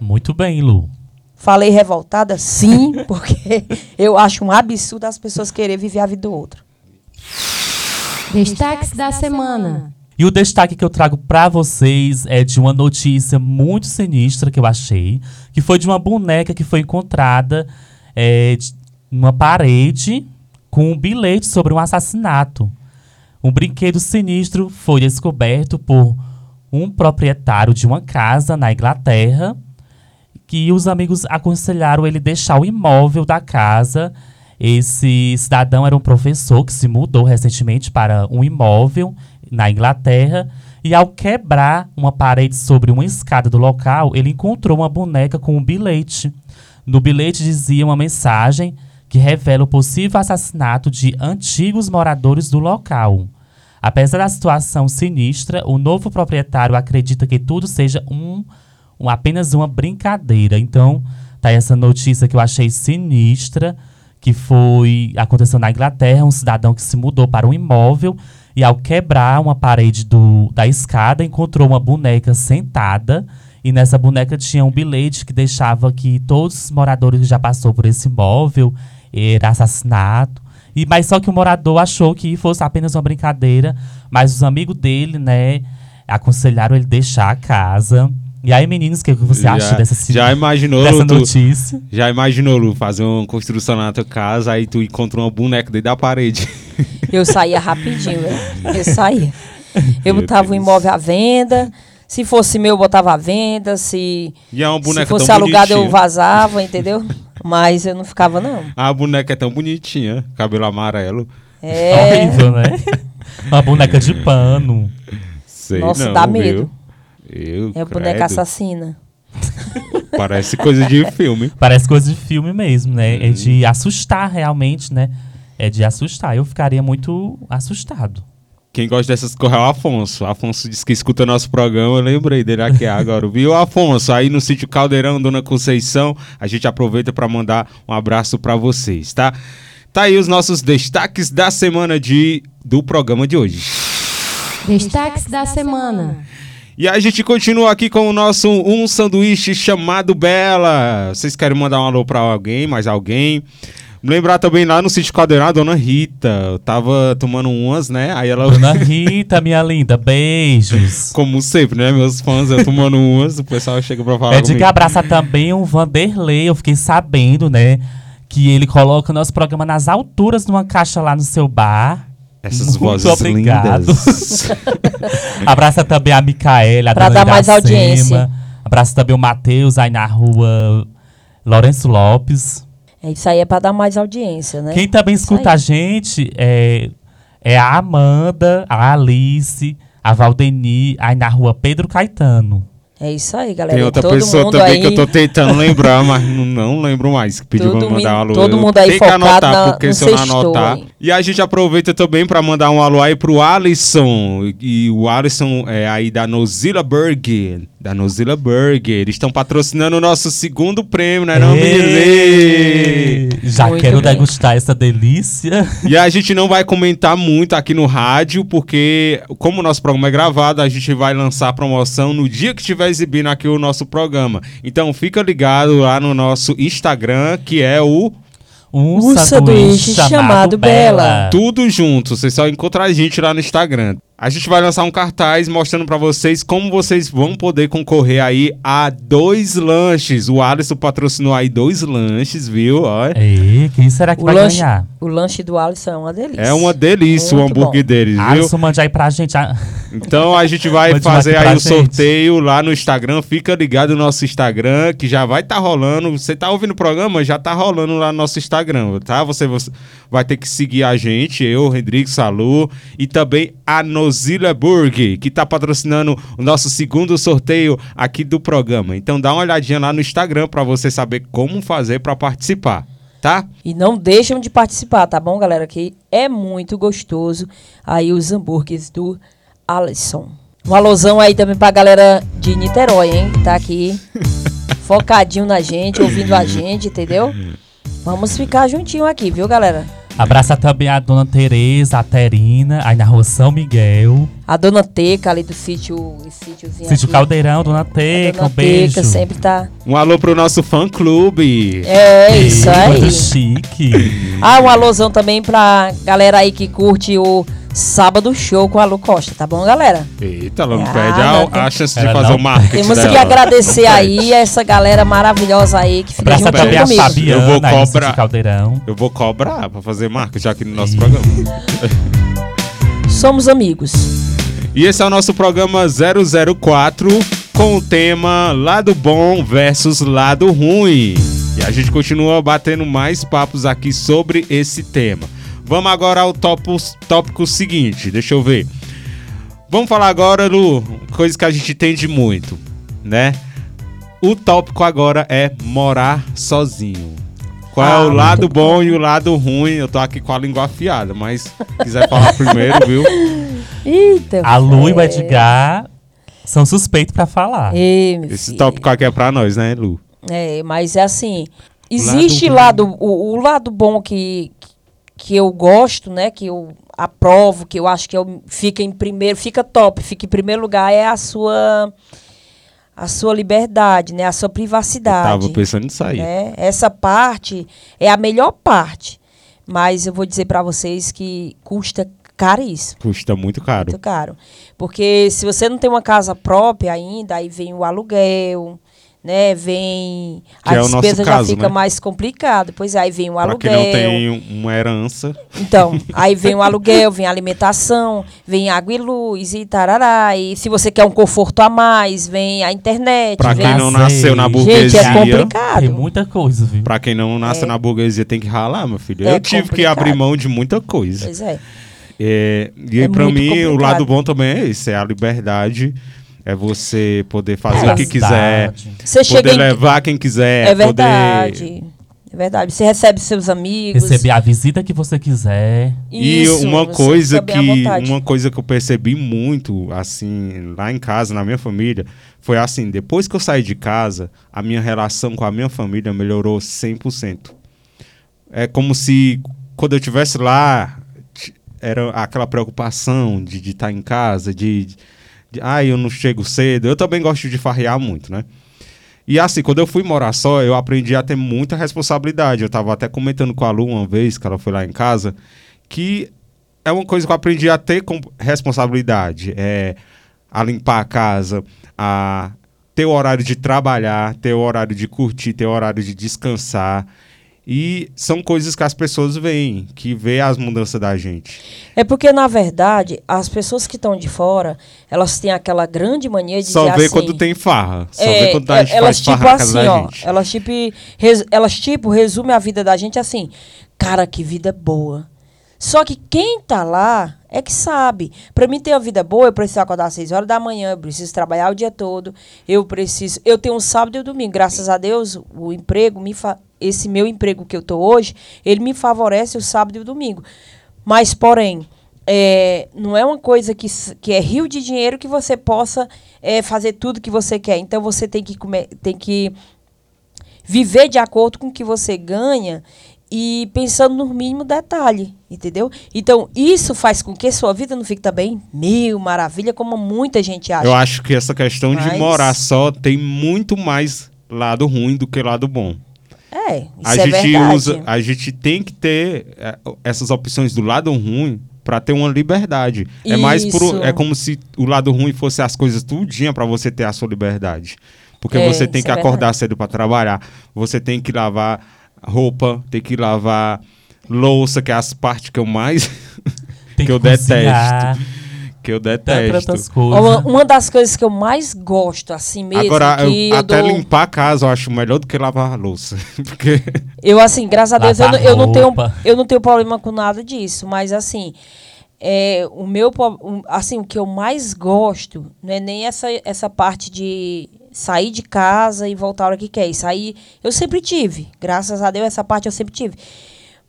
Muito bem, Lu. Falei revoltada? Sim, porque eu acho um absurdo as pessoas querer viver a vida do outro. Destaques da semana. E o destaque que eu trago pra vocês é de uma notícia muito sinistra que eu achei, que foi de uma boneca que foi encontrada é, numa parede com um bilhete sobre um assassinato. Um brinquedo sinistro foi descoberto por um proprietário de uma casa na Inglaterra que os amigos aconselharam ele deixar o imóvel da casa. Esse cidadão era um professor que se mudou recentemente para um imóvel na Inglaterra e ao quebrar uma parede sobre uma escada do local, ele encontrou uma boneca com um bilhete. No bilhete dizia uma mensagem que revela o possível assassinato de antigos moradores do local. Apesar da situação sinistra, o novo proprietário acredita que tudo seja um, um- apenas uma brincadeira. Então, tá essa notícia que eu achei sinistra, que foi aconteceu na Inglaterra, um cidadão que se mudou para um imóvel e ao quebrar uma parede do, da escada encontrou uma boneca sentada e nessa boneca tinha um bilhete que deixava que todos os moradores que já passou por esse imóvel era assassinato. E, mas só que o morador achou que fosse apenas uma brincadeira, mas os amigos dele, né, aconselharam ele deixar a casa. E aí, meninos, o que, que você Já- acha dessa, Já imaginou, dessa tu, notícia? já imaginou, Lu, fazer uma construção na tua casa, aí tu encontra uma boneca dentro da parede. Eu saía rapidinho, velho. Eu saía. Eu Meu botava o Deus. imóvel à venda. Se fosse meu, eu botava à venda. Se, E é uma se fosse alugado, eu vazava, entendeu? Mas eu não ficava, não. A boneca é tão bonitinha, cabelo amarelo. É. Horrível, né? Uma boneca de pano. Sei Nossa, não, dá viu? Eu, É credo. boneca assassina. Parece coisa de filme. Parece coisa de filme mesmo, né? É Uhum. de assustar realmente, né? É de assustar. Eu ficaria muito assustado. Quem gosta dessas coisas é o Afonso. Afonso disse que escuta nosso programa, eu lembrei dele aqui agora. Viu, Afonso? Aí no sítio Caldeirão, Dona Conceição, a gente aproveita para mandar um abraço para vocês, tá? Tá aí os nossos destaques da semana de, do programa de hoje. Destaques da semana. E a gente continua aqui com o nosso Um Sanduíche chamado Bela. Vocês querem mandar um alô pra alguém, mais alguém? Lembrar também lá no sítio Caldeirão, a dona Rita. Eu tava tomando umas, né? Aí ela. Dona Rita, minha linda, beijos. Como sempre, né? Meus fãs, eu tomando umas, o pessoal chega pra falar É de que abraça também o Vanderlei. Eu fiquei sabendo, né? Que ele coloca o nosso programa nas alturas numa caixa lá no seu bar. Essas Muito vozes obrigado. lindas. Abraça também a Micaela, a Pra dona dar mais Iracema. audiência. Abraça também o Matheus aí na rua Lourenço Lopes. É, Isso aí é pra dar mais audiência, né? Quem também Isso escuta aí. a gente é, é a Amanda, a Alice, a Valdeni, aí na rua Pedro Caetano. É isso aí, galera. Tem outra todo pessoa também aí, que eu tô tentando lembrar, mas não, não lembro mais. Que pediu Todo pra mandar um alô. todo mundo aí que focado anotar, na- porque se eu não anotar. aí. E a gente aproveita também pra mandar um alô aí pro Alisson. E o Alisson é aí da Nozilla Burger. Da Nozilla Burger. Eles estão patrocinando o nosso segundo prêmio, né, não? Já Muito quero bem. degustar essa delícia. E a gente não vai comentar muito aqui no rádio, porque como o nosso programa é gravado, a gente vai lançar a promoção no dia que estiver exibindo aqui o nosso programa. Então fica ligado lá no nosso Instagram, que é o Um, Um sanduíche chamado Bela. Tudo Junto. Você só encontra a gente lá no Instagram. A gente vai lançar um cartaz mostrando pra vocês como vocês vão poder concorrer aí a dois lanches. O Alisson patrocinou aí dois lanches, viu? Olha. Ei, quem será que O vai lanche, ganhar? o lanche do Alisson é uma delícia. É uma delícia o Muito hambúrguer bom. deles, viu? Alisson, mande aí pra gente. Então a gente vai fazer aí o gente. sorteio lá no Instagram. Fica ligado no nosso Instagram, que já vai estar rolando. Você tá ouvindo o programa? Já tá rolando lá no nosso Instagram, tá? Você, você vai ter que seguir a gente, eu, Rodrigo Salu, e também a Nozilla Burger, que tá patrocinando o nosso segundo sorteio aqui do programa. Então dá uma olhadinha lá no Instagram para você saber como fazer para participar, tá? E não deixam de participar, tá bom, galera? Que é muito gostoso aí os hambúrgueres do Alisson. Um alôzão aí também pra galera de Niterói, hein? Tá aqui focadinho na gente, ouvindo a gente, entendeu? Vamos ficar juntinho aqui, viu, galera? Abraça também a dona Tereza, a Terina, aí na rua São Miguel. A dona Teca ali do sítio, sítiozinho Sítio aqui. Caldeirão, dona Teca, dona um beijo. Teca sempre tá... Um alô pro nosso fã clube. É isso Ei, aí. Muito chique. Ah, um alôzão também pra galera aí que curte o Sábado Show com a Lu Costa, tá bom, galera? Eita, ela não Ah, perde não a, tem- a chance de fazer o marketing Temos que dela. agradecer aí essa galera maravilhosa aí que fica juntinho também a comigo. Fabiana, Eu vou cobrar. Caldeirão. Eu vou cobrar pra fazer marketing aqui no nosso programa. Somos amigos. E esse é o nosso programa 004 com o tema Lado Bom versus Lado Ruim. E a gente continua batendo mais papos aqui sobre esse tema. Vamos agora ao topo, tópico seguinte, deixa eu ver. Vamos falar agora, Lu, coisa que a gente entende muito, né? O tópico agora é morar sozinho. Qual é Ah, o muito lado bom e o lado ruim? Eu tô aqui com a língua afiada, mas se quiser falar primeiro, viu? Eita. A Lu e o é. Edgar são suspeitos pra falar. Ei, Esse filho. tópico aqui é pra nós, né, Lu? É, mas é assim, existe lado lado, o, o lado bom que, que eu gosto, né, que eu aprovo, que eu acho que eu, fica em primeiro, fica top, fica em primeiro lugar é a sua a sua liberdade, né, a sua privacidade. Tava pensando nisso aí. né? Essa parte é a melhor parte, mas eu vou dizer para vocês que custa caríssimo. Custa muito caro. Muito caro. Porque se você não tem uma casa própria ainda, aí vem o aluguel, né? Vem. Que a é o despesa já caso, fica né? mais complicada. Pois é, aí vem o Pra aluguel. quem não tem um- uma herança, Então, aí vem o aluguel, vem a alimentação, vem água e luz e tarará. E se você quer um conforto a mais, vem a internet. pra vem... quem não nasceu na Gente, Gente, burguesia, é complicado. Tem muita coisa, viu? pra quem não nasce É. na burguesia tem que ralar, meu filho. É Eu tive que complicado. abrir mão de muita coisa. Pois é. É, e É pra muito mim, o complicado. lado bom também é esse, é a liberdade. É você poder fazer É. o que quiser. Você chega poder em... levar quem quiser, É poder verdade. É verdade. Você recebe seus amigos. Receber a visita que você quiser. E Isso, uma você coisa que uma coisa que eu percebi muito assim lá em casa, na minha família, foi assim, depois que eu saí de casa, a minha relação com a minha família melhorou 100%. É como se quando eu estivesse lá era aquela preocupação de estar em casa, de, de ai, eu não chego cedo. Eu também gosto de farrear muito, né? E assim, quando eu fui morar só, eu aprendi a ter muita responsabilidade. Eu tava até comentando com a Lu uma vez, que ela foi lá em casa, que é uma coisa que eu aprendi a ter com responsabilidade. É a limpar a casa, a ter o horário de trabalhar, ter o horário de curtir, ter o horário de descansar. E são coisas que as pessoas veem, que vê as mudanças da gente. É porque, na verdade, as pessoas que estão de fora, elas têm aquela grande mania de Só vê assim... quando tem farra. Só é, vê quando a gente elas faz tipo farra assim, ó, elas tipo, res- elas tipo resumem a vida da gente assim, cara, que vida boa. Só que quem tá lá é que sabe. Pra mim ter uma vida boa, eu preciso acordar às 6 horas da manhã, eu preciso trabalhar o dia todo, eu preciso, eu tenho um sábado e um domingo, graças a Deus, o emprego me fa... esse meu emprego que eu tô hoje, ele me favorece o sábado e o domingo. Mas porém, é, não é uma coisa que, que é rio de dinheiro que você possa é, fazer tudo que você quer. Então você tem que, come- tem que viver de acordo com o que você ganha e pensando no mínimo detalhe, entendeu? Então isso faz com que sua vida não fique também mil maravilha, como muita gente acha. Eu acho que essa questão de Mas- morar só tem muito mais lado ruim do que lado bom. É, isso a é gente verdade. usa, a gente tem que ter é, essas opções do lado ruim para ter uma liberdade. É mais por, Isso. é como se o lado ruim fosse as coisas tudinha para você ter a sua liberdade. Porque É, você tem isso que é acordar verdade. cedo para trabalhar, você tem que lavar roupa, tem que lavar louça, que é as partes que eu mais Tem que eu cozinhar, detesto, que eu detesto. Uma, uma das coisas que eu mais gosto, assim mesmo, Agora, eu- que eu, até dou- limpar a casa eu acho melhor do que lavar a louça. Porque Eu, assim, graças a Deus, eu, eu não tenho, eu não tenho problema com nada disso. Mas, assim, é, o meu, assim, o que eu mais gosto não é nem essa, essa parte de sair de casa e voltar a hora que quer. Isso aí eu sempre tive. Graças a Deus, essa parte eu sempre tive.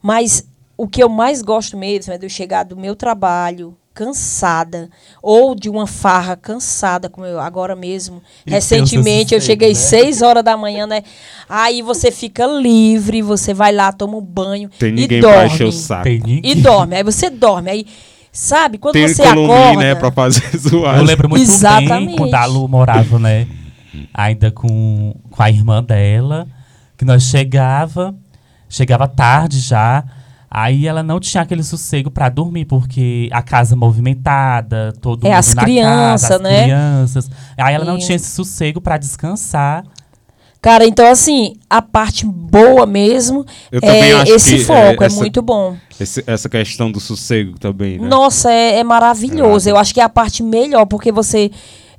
Mas o que eu mais gosto mesmo é de eu chegar do meu trabalho cansada ou de uma farra cansada como eu agora mesmo E recentemente eu cheguei né? seis horas da manhã né aí você fica livre você vai lá toma um banho tem e ninguém dorme pra encher o saco. E dorme aí você dorme aí sabe quando Tem você columna, acorda né, pra fazer zoar. Eu lembro muito bem Exatamente. quando a Lu morava, né? Ainda com, com a irmã dela, que nós chegava, chegava tarde já. Aí ela não tinha aquele sossego pra dormir, porque a casa movimentada, todo É, mundo as na crianças, casa, as né? crianças. Aí ela não É. tinha esse sossego pra descansar. cara então assim a parte boa mesmo Eu é esse que, foco é, é, essa- muito bom Esse- essa questão do sossego também, né? Nossa, é, é maravilhoso. Eu acho que é a parte melhor, porque você.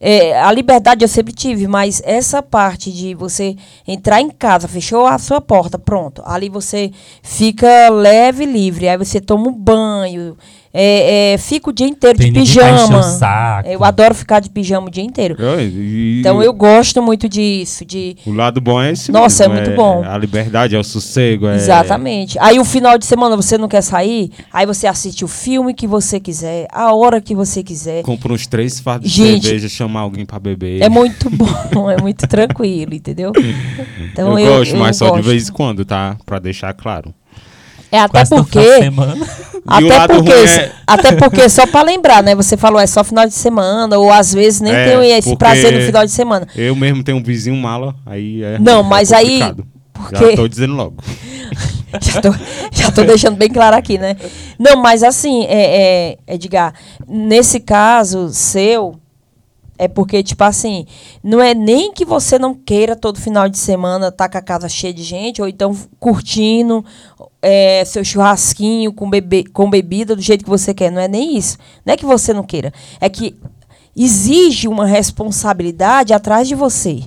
É, a liberdade eu sempre tive, mas essa parte de você entrar em casa, fechou a sua porta, pronto. Ali você fica leve e livre. Aí você toma um banho. É, é, fica o dia inteiro Tem de pijama. saco. Eu adoro ficar de pijama o dia inteiro. Eu- e- Então eu gosto muito disso, de O lado bom é esse Nossa, mesmo, é muito bom. A liberdade, é o sossego. É... Exatamente. Aí o final de semana você não quer sair, aí você assiste o filme que você quiser, a hora que você quiser. Compra uns três fardos de Gente, cerveja, chama alguém pra beber. É muito bom, é muito tranquilo, entendeu? Então eu, gosto, mas só de gosto. vez em quando, tá? Pra deixar claro. É até Quase porque, até porque, é- até porque só pra lembrar, né? Você falou é só final de semana ou às vezes nem É, tem esse prazer no final de semana. Eu mesmo tenho um vizinho mala, aí é. Não, é mas aí- porque- Já tô dizendo logo. Já tô, já tô deixando bem claro aqui, né? Não, mas assim, é, é, Edgar, nesse caso seu, é porque, tipo assim, não é nem que você não queira todo final de semana estar com a casa cheia de gente, ou então curtindo é, seu churrasquinho com, com bebida do jeito que você quer. Não é nem isso. Não é que você não queira. É que exige uma responsabilidade atrás de você.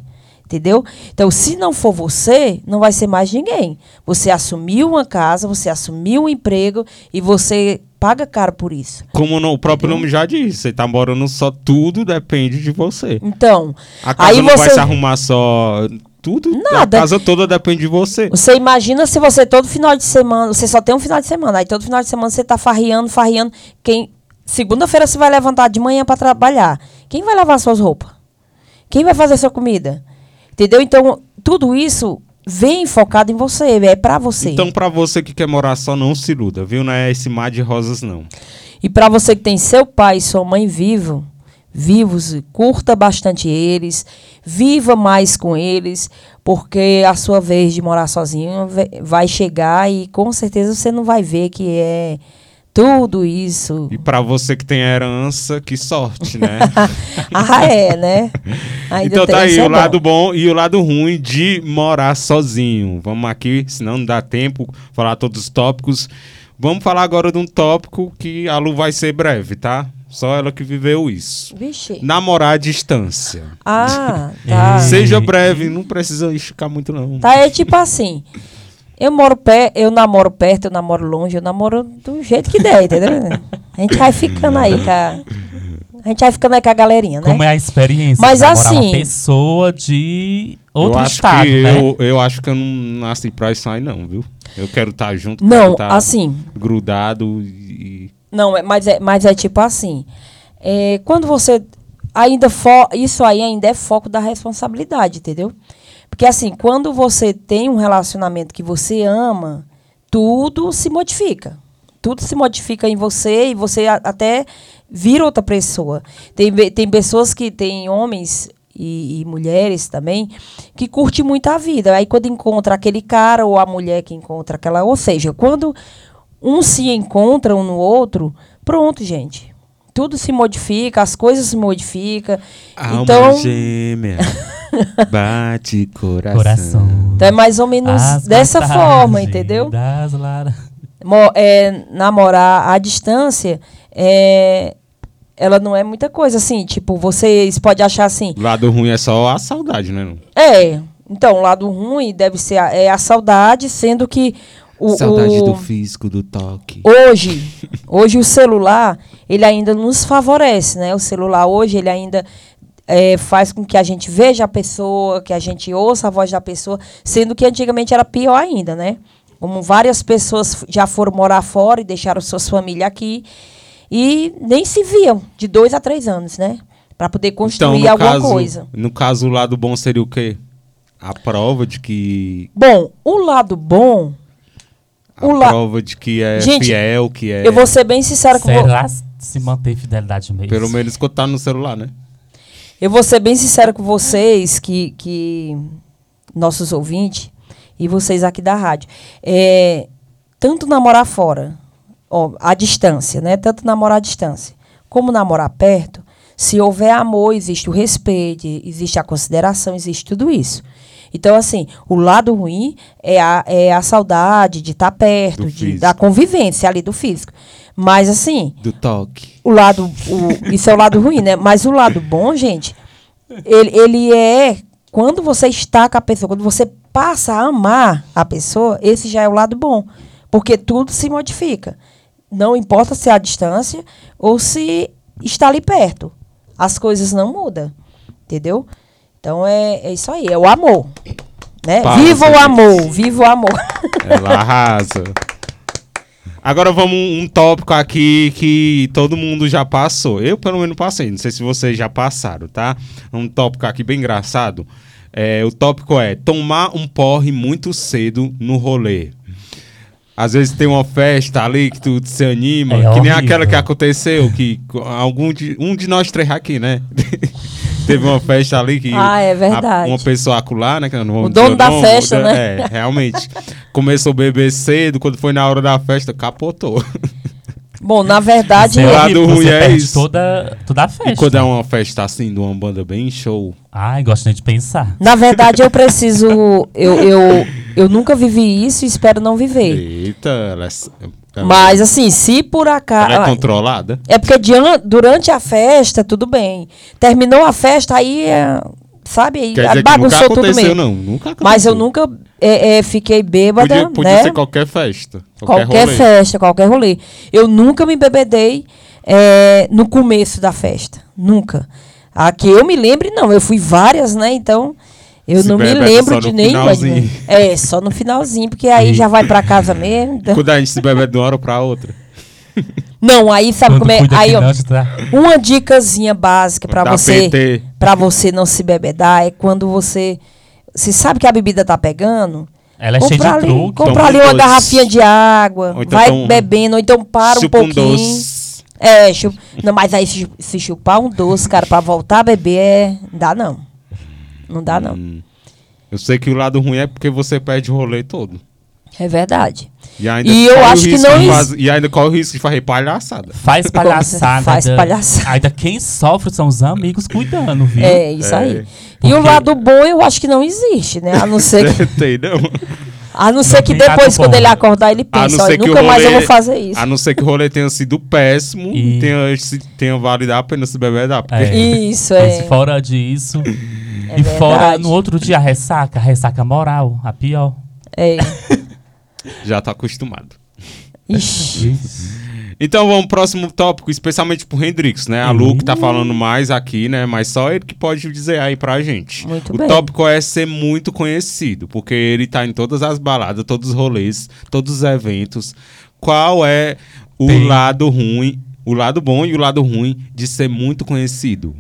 Entendeu? Então, se não for você, não vai ser mais ninguém. Você assumiu uma casa, você assumiu um emprego e você paga caro por isso. Como no- o próprio nome já diz, você tá morando só, tudo depende de você. Então, A casa aí não vai você se arrumar só. Tudo, Nada. a casa toda depende de você. Você imagina se você todo final de semana, você só tem um final de semana, aí todo final de semana você tá farriando, farriando. Quem segunda-feira você vai levantar de manhã para trabalhar. Quem vai lavar suas roupas? Quem vai fazer sua comida? Entendeu? Então, tudo isso vem focado em você, é para você. Então, pra você que quer morar só, não se iluda, viu? Não é esse mar de rosas, não. E para você que tem seu pai e sua mãe vivo, vivos, curta bastante eles, viva mais com eles, porque a sua vez de morar sozinho vai chegar e com certeza você não vai ver que é tudo isso. E pra você que tem herança, que sorte, né? ah, é, né? Ainda então tá aí é o bom. lado bom e o lado ruim de morar sozinho. Vamos aqui, senão não dá tempo, falar todos os tópicos. Vamos falar agora de um tópico que a Lu vai ser breve, tá? Só ela que viveu isso. Vixe. Namorar à distância. Ah, tá. Ei. Seja breve, não precisa esticar muito não. Tá, é tipo assim. Eu moro pé, eu namoro perto, eu namoro longe, eu namoro do jeito que der, entendeu? A gente vai ficando aí com a, gente vai ficando aí com a galerinha, né? Como é a experiência Mas de assim- uma pessoa de outro eu acho estado, que né? eu, eu acho que eu não nasci pra isso aí não, viu? Eu quero estar junto, Não, quero tá assim, grudado e Não, é, mas, é, mas é tipo assim. é, quando você. Ainda isso aí ainda é foco da responsabilidade, entendeu? Porque assim, quando você tem um relacionamento que você ama, tudo se modifica. Tudo se modifica em você e você até vira outra pessoa. Tem, tem pessoas que tem homens e, e mulheres também que curtem muito a vida. Aí quando encontra aquele cara ou a mulher que encontra aquela. Ou seja, quando um se encontra um no outro, pronto, gente. Tudo se modifica, as coisas se modificam. Alma então, gêmea, bate coração. Coração. então é mais ou menos As dessa forma, entendeu? Das. Mo- é, namorar à distância, é, ela não é muita coisa assim. Tipo, vocês podem achar assim, O lado ruim é só a saudade, né? não? é. Então, o lado ruim deve ser a, é a saudade, sendo que o, saudade o- do físico, do toque. hoje, hoje o celular, ele ainda nos favorece, né? O celular hoje, ele ainda é, faz com que a gente veja a pessoa, que a gente ouça a voz da pessoa, sendo que antigamente era pior ainda, né? Como várias pessoas já foram morar fora e deixaram suas famílias aqui e nem se viam de dois a três anos, né? Para poder construir no alguma caso, coisa. No caso, o lado bom seria o quê? A prova de que. Bom, o lado bom, A O la- prova de que é Gente, fiel, que é. eu vou ser bem sincera com você. Será se manter fidelidade mesmo? Pelo menos quando tá no celular, né? Eu vou ser bem sincera com vocês, que, que nossos ouvintes e vocês aqui da rádio. É, tanto namorar fora, ó, à distância, né? Tanto namorar à distância, como namorar perto, se houver amor, existe o respeito, existe a consideração, existe tudo isso. Então, assim, o lado ruim é a, é a saudade de estar perto, Do de, da convivência ali do físico. Mas, assim, Do toque. o lado. O, isso é o lado ruim, né? Mas o lado bom, gente, ele, ele é quando você está com a pessoa, quando você passa a amar a pessoa, esse já é o lado bom. Porque tudo se modifica. Não importa se é a distância ou se está ali perto. As coisas não mudam. Entendeu? Então é, é isso aí, é o amor. Né? Viva o gente. amor, viva o amor. Ela arrasa. Agora vamos um, um tópico aqui que todo mundo já passou. Eu, pelo menos, passei. Não sei se vocês já passaram, tá? Um tópico aqui bem engraçado. É, o tópico é tomar um porre muito cedo no rolê. Às vezes tem uma festa ali que tu se anima, É que nem horrível. aquela que aconteceu, que algum de, um de nós três aqui, né? Teve uma festa ali que Ah, é a- verdade. uma pessoa acular, né? O dono da nome, festa, o- né? É, realmente. Começou a beber cedo, quando foi na hora da festa, capotou. Bom, na verdade. É lado ruim você é isso. Toda, toda a festa. E quando é uma festa assim, de uma banda bem show. Ai, gosto nem de pensar. Na verdade, eu preciso. Eu, eu, eu nunca vivi isso e espero não viver. Eita, ela é, ela- Mas, assim, se por acaso. ela é controlada. É porque durante a festa, tudo bem. Terminou a festa, aí. é, Sabe? Aí Quer dizer que nunca bagunçou tudo mesmo. não. Nunca aconteceu. Mas eu nunca é, é, fiquei bêbada. Podia, podia né? ser qualquer festa. Qualquer, qualquer festa, qualquer rolê. Eu nunca me bebedei é, no começo da festa. Nunca. A que eu me lembre, não. Eu fui várias, né? Então, eu Se não me bebeda lembro só de no nenhuma. finalzinho. É, só no finalzinho, porque aí já vai pra casa mesmo. então- Quando a gente se bebe de uma hora pra outra. Não, aí sabe Quando como é? Aí, ó, tá? uma dicasinha básica pra Dá você, para você não se bebedar é quando você, você sabe que a bebida tá pegando. Ela é cheia comprar de ali, truque. comprar Toma ali uma doce. garrafinha de água, então vai toma- bebendo, ou então para um Chupa um pouquinho. doce. É, chu- não, mas aí se, se chupar um doce, cara, pra voltar a beber, é... não dá não. Não dá não. Hum. Eu sei que o lado ruim é porque você perde o rolê todo. É verdade. E, ainda E eu corre o acho que risco não faz- E ainda corre o risco de fazer palhaçada. Faz palhaçada. Faz ainda- palhaçada. Ainda quem sofre são os amigos cuidando, viu? É, isso É, aí. E o porque- lado bom eu acho que não existe, né? A não ser que, Tem, não. a não ser Não que depois, quando ele acordar, ele pensa, "Olha, nunca mais eu rolê- vou fazer isso. A não ser que o rolê tenha sido péssimo e tenha, tenha valido a pena se bebedar. Porque É. Isso, Mas é. fora disso. É e fora, verdade. no outro dia, a ressaca. A ressaca moral, a pior. É. já tá acostumado. Ixi. Então vamos pro próximo tópico, especialmente pro Hendrix, né? A Lu que tá falando mais aqui, né? Mas só ele que pode dizer aí pra gente. Muito o bem. tópico é ser muito conhecido, porque ele tá em todas as baladas, todos os rolês, todos os eventos. Qual é o Tem. lado ruim, o lado bom e o lado ruim de ser muito conhecido.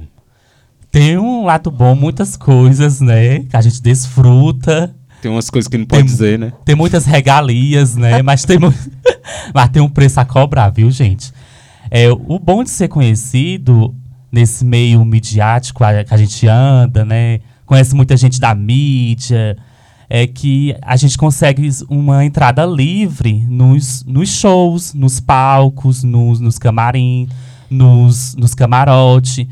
Tem um lado bom, muitas coisas, né? Que a gente desfruta. Tem umas coisas que não pode Tem- dizer, né? Tem muitas regalias, né? Mas tem, Mas tem um preço a cobrar, viu, gente? É, o bom de ser conhecido nesse meio midiático que a gente anda, né? Conhece muita gente da mídia. É que a gente consegue uma entrada livre nos, nos shows, nos palcos, nos, nos camarim, nos, nos camarote.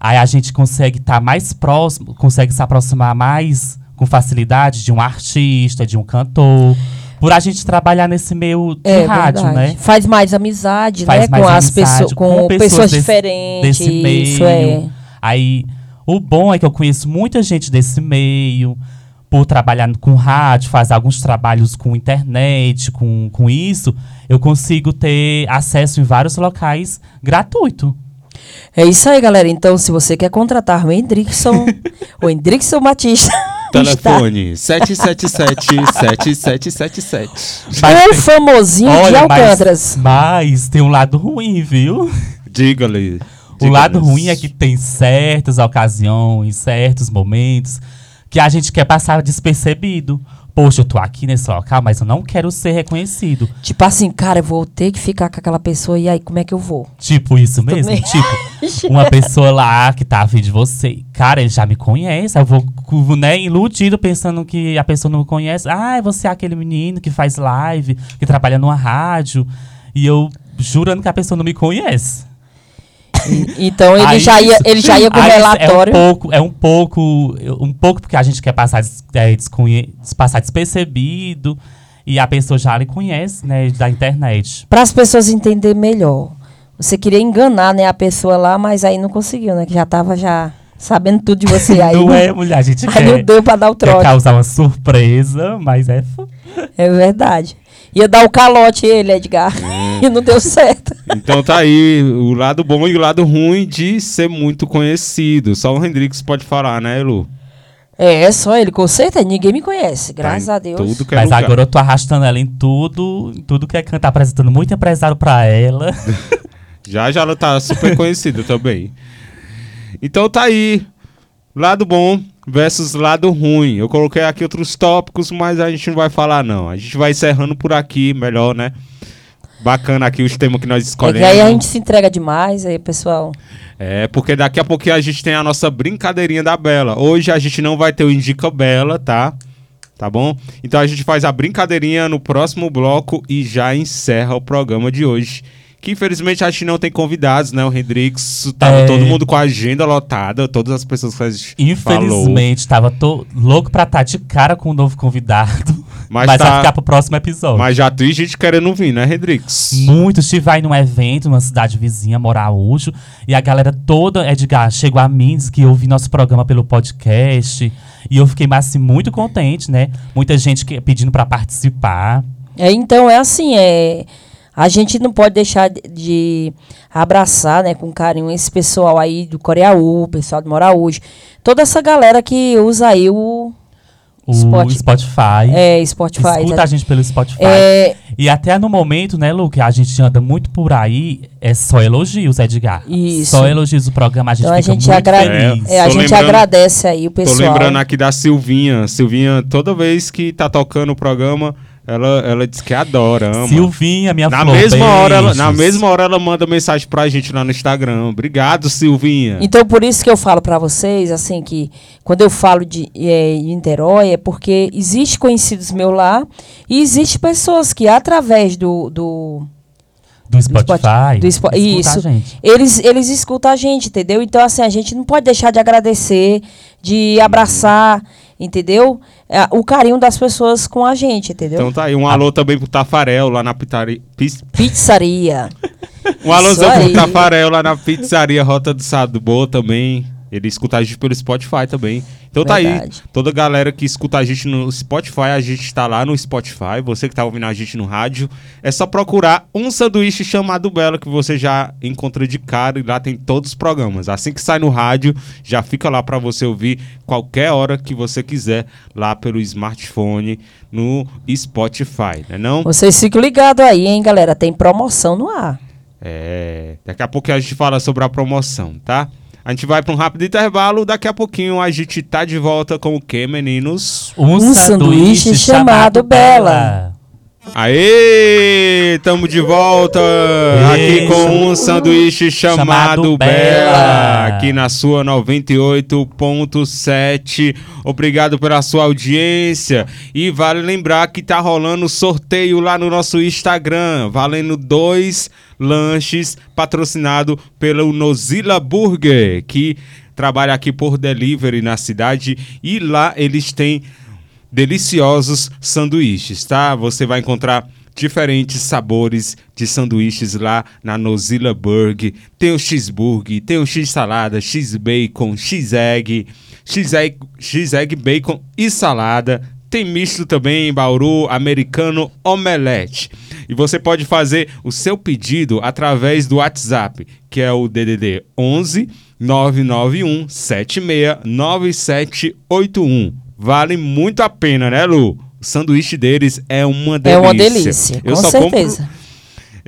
Aí a gente consegue estar mais próximo, consegue se aproximar mais com facilidade de um artista, de um cantor. Por a gente trabalhar nesse meio de É rádio, verdade. né? Faz mais amizade, Faz né? mais com as amizade, pessoas, com, com pessoas, pessoas diferentes. desse meio. Isso é. Aí, o bom é que eu conheço muita gente desse meio, por trabalhar com rádio, fazer alguns trabalhos com internet, com, com isso, eu consigo ter acesso em vários locais gratuito. É isso aí, galera. Então, se você quer contratar o Hendrickson, o Hendrickson Batista, Telefone 777-7777. o famosinho de Alcântras. Mas, mas tem um lado ruim, viu? Diga-lhe. O lado ruim é que tem certas ocasiões, certos momentos que a gente quer passar despercebido. Poxa, eu tô aqui nesse local, mas eu não quero ser reconhecido. Tipo assim, cara, eu vou ter que ficar com aquela pessoa e aí, como é que eu vou? Tipo isso mesmo? Também. Tipo, uma pessoa lá que tá afim de você. Cara, ele já me conhece. Eu vou, né, iludido pensando que a pessoa não me conhece. Ah, você é aquele menino que faz live, que trabalha numa rádio. E eu jurando que a pessoa não me conhece. Então ele Aí já ia, ele já ia com o relatório. É um pouco, é um pouco, um pouco porque a gente quer passar, é, desconhe- passar despercebido e a pessoa já lhe conhece, né, da internet. Para as pessoas entenderem melhor. Você queria enganar, né, a pessoa lá, mas aí não conseguiu, né? Que já tava já sabendo tudo de você. Aí não é, mulher, a gente aí não quer, deu para dar o quer trote. causar uma surpresa, mas é É verdade. Ia dar o calote ele, Edgar. É. e não deu certo. Então tá aí o lado bom e o lado ruim de ser muito conhecido. Só o Hendrix pode falar, né, Lu? É, só ele, com certeza. Ninguém me conhece, Tá graças em a Deus. Tudo que é Mas lugar. agora eu tô arrastando ela em tudo, em tudo que é cantar, apresentando muito empresário pra ela. Já já ela tá super conhecida também. Então tá aí. Lado bom versus lado ruim. Eu coloquei aqui outros tópicos, mas a gente não vai falar não. A gente vai encerrando por aqui, melhor, né? Bacana aqui os temas que nós É escolhemos. aí a gente se entrega demais, aí, pessoal. É, porque daqui a pouquinho a gente tem a nossa brincadeirinha da Bela. Hoje a gente não vai ter o Indica Bela, tá? Tá bom? Então a gente faz a brincadeirinha no próximo bloco e já encerra o programa de hoje. Que infelizmente a gente não tem convidados, né? O Hendrix, tava É. todo mundo com a agenda lotada, todas as pessoas que a gente falou. Infelizmente, tava tô louco pra estar de cara com um novo convidado. Mas Mas, tá- vai ficar pro próximo episódio. Mas já tem gente querendo vir, né, Hendrix? Muitos estive aí num evento, numa cidade vizinha, Moraújo, e a galera toda, Edgar, chegou a mim, disse que ouvi nosso programa pelo podcast, e eu fiquei assim, muito contente, né? Muita gente que- pedindo pra participar. É, então, é assim, é... A gente não pode deixar de- de abraçar, né, com carinho esse pessoal aí do Coreaú, pessoal do Moraújo. Toda essa galera que usa aí o O Spot- Spotify. é, Spotify. Escuta tá? a gente pelo Spotify. É, E até no momento, né, Lu, que a gente anda muito por aí, é só elogios, Edgar. Isso. Só elogios do programa, a gente Então a fica gente, muito agra- feliz. é, a Tô gente agradece aí o Tô pessoal. lembrando aqui da Silvinha. Silvinha, toda vez que tá tocando o programa, ela, ela diz que adora, ama. Silvinha, minha Na flor, mesma, hora, ela, na mesma hora ela manda mensagem pra gente lá no Instagram. Obrigado, Silvinha. Então, por isso que eu falo pra vocês, assim, que quando eu falo de é, Niterói, é porque existe conhecidos meus lá e existe pessoas que, através do... do Do Spot- Spotify. do Spo- escuta a isso. gente. eles, eles escutam a gente, entendeu? Então, assim, a gente não pode deixar de agradecer, de abraçar, entendeu? É, o carinho das pessoas com a gente, entendeu? Então tá aí, um alô também pro Tafarel lá na pitaria. Pis- Pizzaria. Um alôzão pro. Tafarel lá na pizzaria Rota do Sado Boa também. Ele escuta a gente pelo Spotify também. Então tá aí, Verdade. toda galera que escuta a gente no Spotify, a gente tá lá no Spotify. Você que tá ouvindo a gente no rádio, é só procurar um sanduíche chamado Bela que você já encontra de cara e lá tem todos os programas. Assim que sai no rádio, já fica lá pra você ouvir qualquer hora que você quiser lá pelo smartphone no Spotify, né não? Vocês ficam ligados aí, hein, galera? Tem promoção no ar. É, daqui a pouco a gente fala sobre a promoção, tá? A gente vai para um rápido intervalo, daqui a pouquinho a gente tá de volta com o que, meninos? Um sanduíche chamado Bela. Aê! Tamo de volta aqui com um sanduíche chamado, Chamado Bela, Bela. aqui na sua 98.7. Obrigado pela sua audiência e vale lembrar que tá rolando sorteio lá no nosso Instagram, valendo dois lanches patrocinado pelo Nozilla Burger, que trabalha aqui por delivery na cidade e lá eles têm deliciosos sanduíches, tá? Você vai encontrar diferentes sabores de sanduíches lá na Nozilla Burger. Tem o cheeseburger, tem o x-salada, x-bacon, x-egg, x-egg bacon e salada. Tem misto também em Bauru, americano, omelete. E você pode fazer o seu pedido através do WhatsApp, que é o DDD 11 991 76 9781. Vale muito a pena, né, Lu? O sanduíche deles é uma delícia. É uma delícia, Eu com só certeza. compro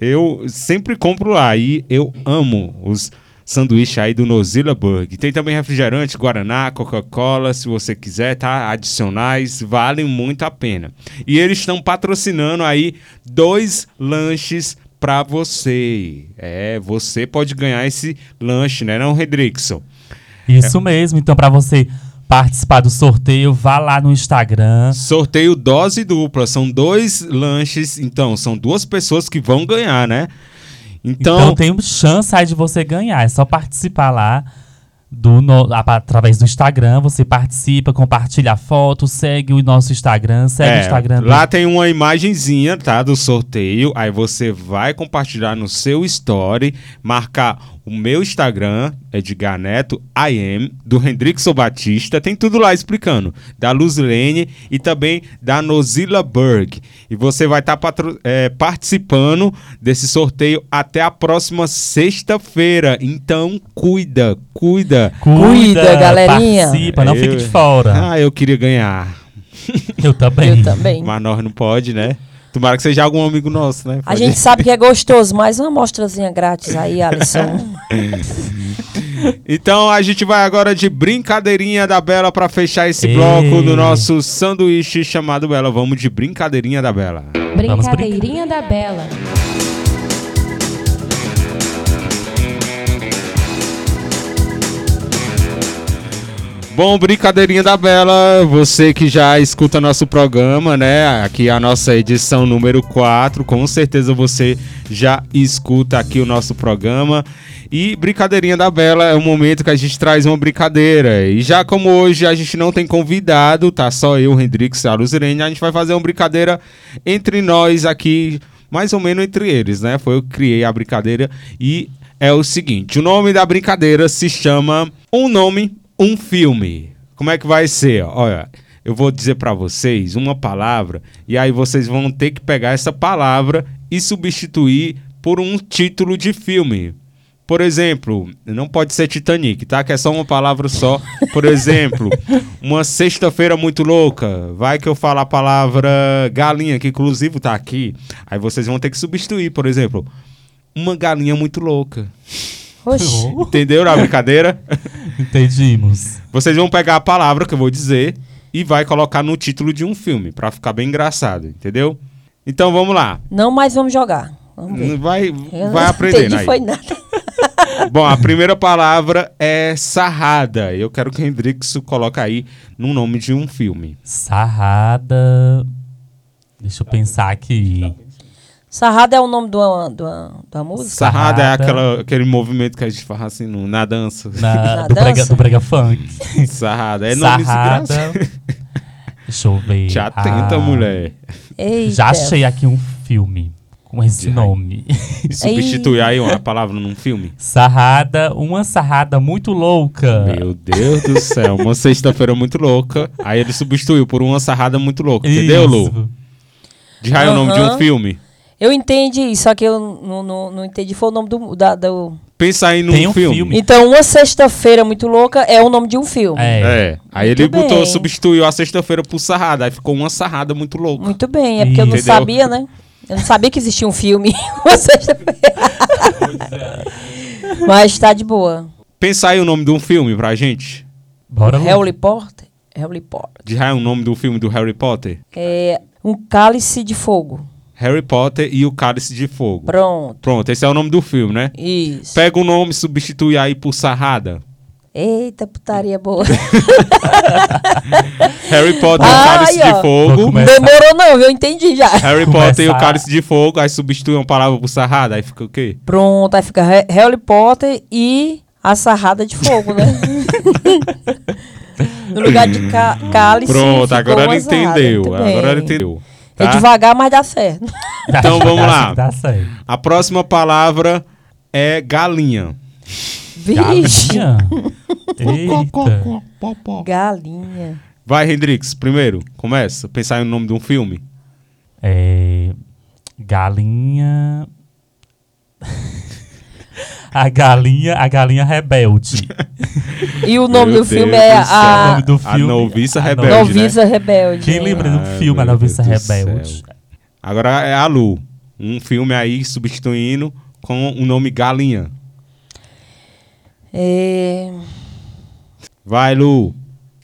eu sempre compro lá e eu amo os sanduíches aí do Nozilla Burger. Tem também refrigerante, Guaraná, Coca-Cola, se você quiser, tá? Adicionais, valem muito a pena. E eles estão patrocinando aí dois lanches pra você. É, você pode ganhar esse lanche, né, não, Redrickson? Isso mesmo. Então, pra você participar do sorteio, vá lá no Instagram. Sorteio dose dupla, são dois lanches, então são duas pessoas que vão ganhar, né? Então, Então, tem chance aí de você ganhar. É só participar lá do no- através do Instagram. Você participa, compartilha a foto, segue o nosso Instagram, segue o É, Instagram do- lá tem uma imagenzinha, tá, do sorteio. Aí você vai compartilhar no seu story, marcar o meu Instagram, Edgar Neto, IM, do Hendrickson Batista, tem tudo lá explicando, da Luzlene e também da Nozilla Berg. E você vai estar participando desse sorteio até a próxima sexta-feira. Então, cuida, cuida. Cuida, galerinha. Participa, não Eu- fique de fora. Ah, eu queria ganhar. Eu também. Eu também. Mas nós não pode, né? Tomara que seja algum amigo nosso, né? A Pode- gente sabe que é gostoso, mas uma amostrazinha grátis aí, Alisson. Então a gente vai agora de brincadeirinha da Bela pra fechar esse Ei. bloco do nosso sanduíche chamado Bela. Vamos de brincadeirinha da Bela. Brincadeirinha da Bela. Bom, brincadeirinha da Bela, você que já escuta nosso programa, né? Aqui a nossa edição número 4, com certeza você já escuta aqui o nosso programa. E brincadeirinha da Bela é o momento que a gente traz uma brincadeira. E já como hoje a gente não tem convidado, tá só eu, Hendrix e a Luzirene, a gente vai fazer uma brincadeira entre nós aqui, mais ou menos entre eles, né? Foi eu que criei a brincadeira e é o seguinte, o nome da brincadeira se chama Um Nome, Um Filme. Como é que vai ser? Olha, eu vou dizer pra vocês uma palavra e aí vocês vão ter que pegar essa palavra e substituir por um título de filme. Por exemplo, não pode ser Titanic, tá? Que é só uma palavra só. Por exemplo, uma sexta-feira muito louca. Vai que eu falo a palavra galinha, que inclusive tá aqui. Aí vocês vão ter que substituir, por exemplo, uma galinha muito louca. Oxi. Entendeu a brincadeira? Entendimos. Vocês vão pegar a palavra que eu vou dizer e vai colocar no título de um filme, pra ficar bem engraçado, entendeu? Então vamos lá. Não mais vamos jogar. Vamos ver. Vai, Eu vai não aprendendo entendi foi nada. Bom, a primeira palavra é sarrada. Eu quero que o Hendrix coloque aí no nome de um filme. Sarrada. Deixa eu pensar aqui. Sarrada é o nome uma, de uma música? Sarrada, é aquela, aquele movimento que a gente faz assim no- na dança. Na, Na do, brega, dança? do brega funk. Sarrada. É nome Sarrada. Deixa eu ver. Te atenta, Ah, mulher. Eita. Já achei aqui um filme com esse De nome. E substitui aí uma palavra num filme. Sarrada, uma sarrada muito louca. Meu Deus do céu, uma sexta-feira muito louca. Aí ele substituiu por uma sarrada muito louca. Entendeu, Lu? Isso. De raio é o nome de um filme. Eu entendi, só que eu não, não, não entendi. Foi o nome do. Da, do... Pensa aí num Tem um filme. filme. Então, Uma Sexta-feira Muito Louca é o nome de um filme. É. É. Aí Muito ele botou, bem. substituiu a sexta-feira por sarrada. Aí ficou uma sarrada muito louca. Muito bem, é porque eu não Entendeu? sabia, né? Eu não sabia que existia um filme. Uma Sexta-feira. Mas tá de boa. Pensa aí o nome de um filme pra gente. Bora. Harry Potter. Harry Potter. De raio o nome do filme do Harry Potter. É um cálice de fogo. Harry Potter e o Cálice de Fogo. Pronto. Pronto, esse é o nome do filme, né? Isso. Pega o nome e substitui aí por sarrada. Eita, putaria boa. Harry Potter e o Cálice ó. de Fogo. começar. Demorou não? Eu entendi já. Harry Começar- Potter e o Cálice de Fogo. Aí substitui uma palavra por sarrada. Aí fica o quê? Pronto, aí fica Ha- Harry Potter e a sarrada de fogo, né? no lugar de cálice. Pronto, ficou agora ela entendeu. Agora ela bem. Entendeu. É tá? devagar, mas dá certo. Então vamos lá. Dá certo. A próxima palavra é galinha. Vixe. Galinha? Eita. Galinha. Vai, Hendrix, primeiro. Começa. Pensar no nome de um filme. É, galinha. a galinha, a galinha rebelde. E o nome Meu do filme é do céu. o a nome do A filme. Noviça a Rebelde, no- né? Noviça Rebelde. Quem lembra do Ai, filme A Noviça Deus Rebelde? Agora é a Lu. Um filme aí substituindo com o nome Galinha. É... Vai, Lu.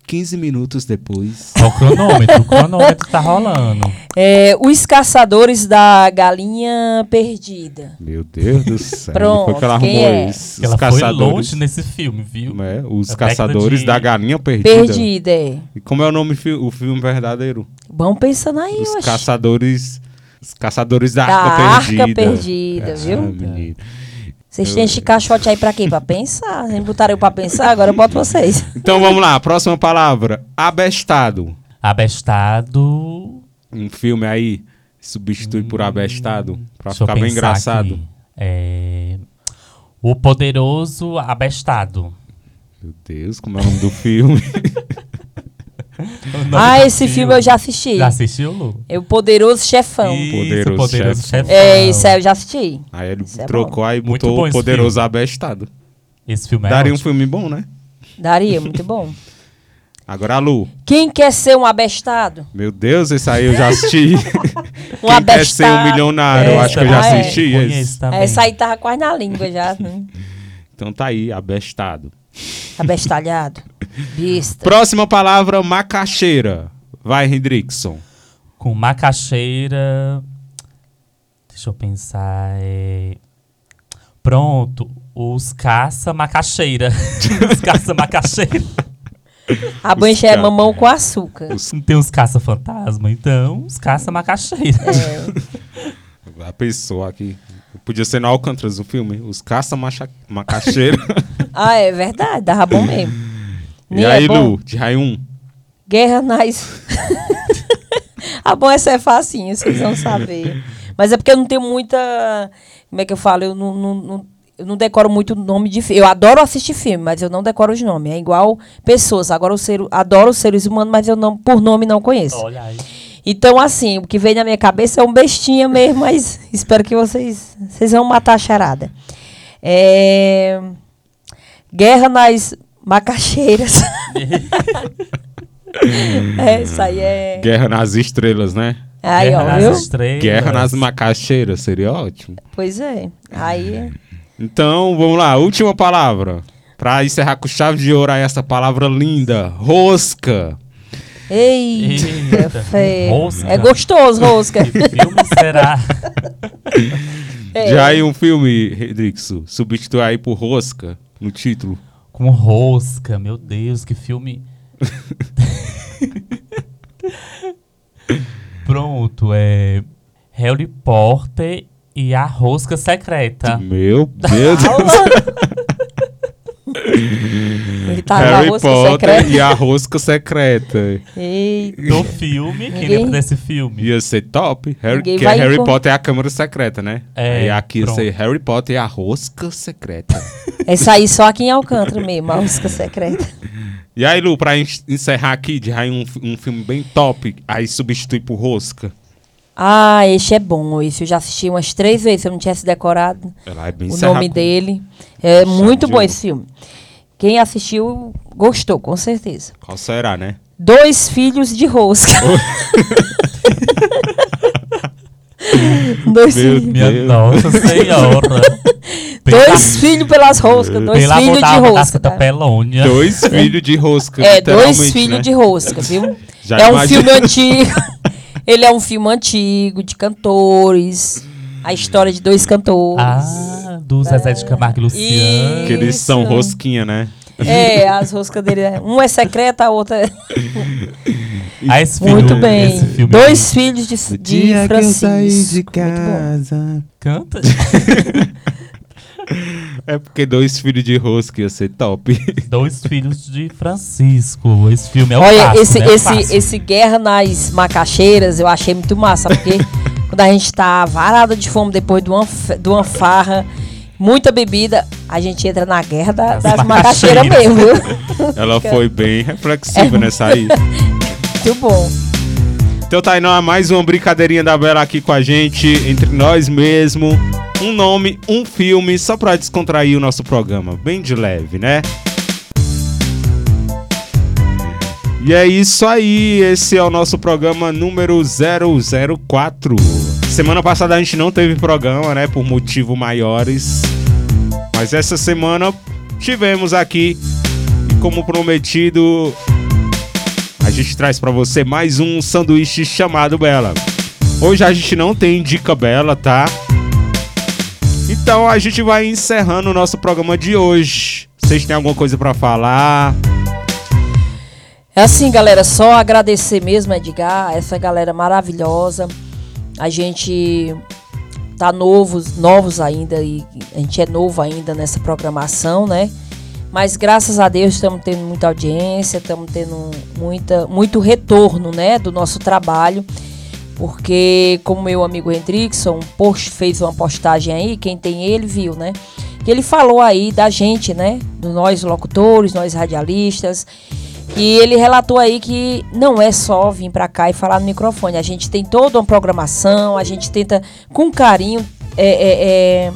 15 minutos depois. Ó, o cronômetro, o cronômetro tá rolando. é, Os Caçadores da Galinha Perdida. Meu Deus do céu. Pronto, Foi que ela quem arrumou é? isso. Porque ela foi longe nesse filme, viu? É, os Da década Caçadores de- da Galinha Perdida. Perdida, é. E como é o nome fi- o filme verdadeiro? Vamos pensando aí, Os. Caçadores. Os Caçadores da, Da Arca Arca Perdida. Perdida, viu? Ah. Vocês têm esse caixote aí pra quê? Pra pensar. Vocês botaram eu pra pensar, agora eu boto vocês. Então vamos lá, próxima palavra. Abestado. Abestado. Um filme aí substitui por abestado pra Deixa ficar bem engraçado. aqui. É, O Poderoso Abestado. Meu Deus, como é o nome do filme? Ah, esse filme eu já assisti. Já assistiu, Lu? É o Poderoso Chefão. Isso, Poderoso Poderoso Chefão. Chefão. É, isso aí eu já assisti. Aí ele Isso é trocou aí Muito botou bom o poderoso abestado. Esse filme é Daria um ótimo. filme bom, né? Daria, muito bom. Agora Lu. Quem quer ser um abestado? Meu Deus, esse aí eu já assisti. Um Quem quer ser um abestado. milionário? Eu É, acho que eu já ah, é. assisti esse. Essa aí tava quase na língua já. né? Então tá aí, abestado. Abestalhado. Bista. Próxima palavra, macaxeira. Vai, Hendrickson. Com macaxeira. Deixa eu pensar. é, Pronto. Os caça-macaxeira. os caça-macaxeira. A bancha é mamão com açúcar. Os- Não tem uns caça-fantasma, então os caça-macaxeira. É. A pessoa aqui. Podia ser no Alcantara o filme. Os caça-macaxeira. Ah, é verdade, dava bom mesmo. e Nem aí, é. Lu, de raio 1. Guerra nas. ah, bom, essa é facinho, vocês vão saber. Mas é porque eu não tenho muita. Como é que eu falo? Eu não, não, não- eu não decoro muito o nome de filme. Eu adoro assistir filme, mas eu não decoro os nomes. É igual pessoas. Agora eu ser, adoro os seres humanos, mas eu não, por nome não conheço. Olha aí. Então, assim, o que vem na minha cabeça é um bestinha mesmo, mas espero que vocês, vocês vão matar a charada. É... Guerra nas macaxeiras. é, isso aí é. Guerra nas Estrelas, né? Aí, Guerra ó, nas viu? Estrelas. Guerra nas macaxeiras, seria ótimo. Pois é. Aí. Então, vamos lá, última palavra. Pra encerrar com chave de ouro aí essa palavra linda. Rosca. Eita, rosca. É gostoso, rosca. Que filme será? É. Já aí um filme, Redrixo, substitui aí por Rosca no título. Com rosca, meu Deus, que filme. Pronto, é. Harry Potter e a rosca secreta. Meu Deus. Tá, Harry a Potter secreta. e a rosca secreta. Eita. Do filme, quem Ninguém- lembra desse filme? Ia ser top. Harry, Ninguém que vai Harry Potter é a câmara secreta, né? É, Aí aqui ia pronto. ser Harry Potter e a rosca secreta. Essa aí só aqui em Alcântara mesmo, a rosca secreta. e aí, Lu, pra en- encerrar aqui, de aí um, um filme bem top, aí substitui por rosca. Ah, esse é bom. Esse eu já assisti umas três vezes, se eu não tivesse decorado é bem o nome com- dele. É muito de bom esse filme. Quem assistiu gostou, com certeza. Qual será, né? Dois filhos de rosca. Dois, Meu filhos- Minha nossa senhora. dois filhos pelas roscas, dois Pela filhos de da rosca. Santa tá? Pelônia. Dois filhos de rosca. É, dois filhos né? de rosca, viu? Já é um imagina- filme antigo. Ele é um filme antigo, de cantores. A história de dois cantores. Ah, do Zezé de Camargo e Luciano. Que eles são rosquinha, né? É, as roscas dele. é- Um é secreta, a outra é. Ah, esse filme, Muito bem. Esse filme Dois filhos de, de Francisco. Muito bom. Canta. É porque dois filhos de rosca ia ser top. Dois filhos de Francisco. Esse filme é o Olha, esse, né? É esse, esse Guerra nas Macaxeiras eu achei muito massa, porque quando a gente tá varada de fome depois de uma, de uma farra, muita bebida, a gente entra na guerra da- Das das macaxeiras mesmo, viu? Ela foi bem É. reflexiva nessa aí. Muito bom. Então não, mais uma brincadeirinha da Bela aqui com a gente, entre nós mesmo. Um nome, um filme, só pra descontrair o nosso programa. Bem de leve, né? E é isso aí, esse é o nosso programa número 004. Semana passada a gente não teve programa, né, por motivos maiores. Mas essa semana tivemos aqui. E como prometido, a gente traz pra você mais um sanduíche chamado Bela. Hoje a gente não tem dica bela, tá? Então a gente vai encerrando o nosso programa de hoje. Vocês têm alguma coisa pra falar? É assim, galera, só agradecer mesmo, Edgar, essa galera maravilhosa. A gente tá novos, novos ainda e a gente é novo ainda nessa programação, né? Mas graças a Deus estamos tendo muita audiência, estamos tendo muita, muito retorno, né, do nosso trabalho. Porque, como meu amigo Hendrickson post, fez uma postagem aí, quem tem ele viu, né? Que ele falou aí da gente, né? Do nós locutores, nós radialistas. E ele relatou aí que não é só vir pra cá e falar no microfone. A gente tem toda uma programação, a gente tenta com carinho, é, é, é,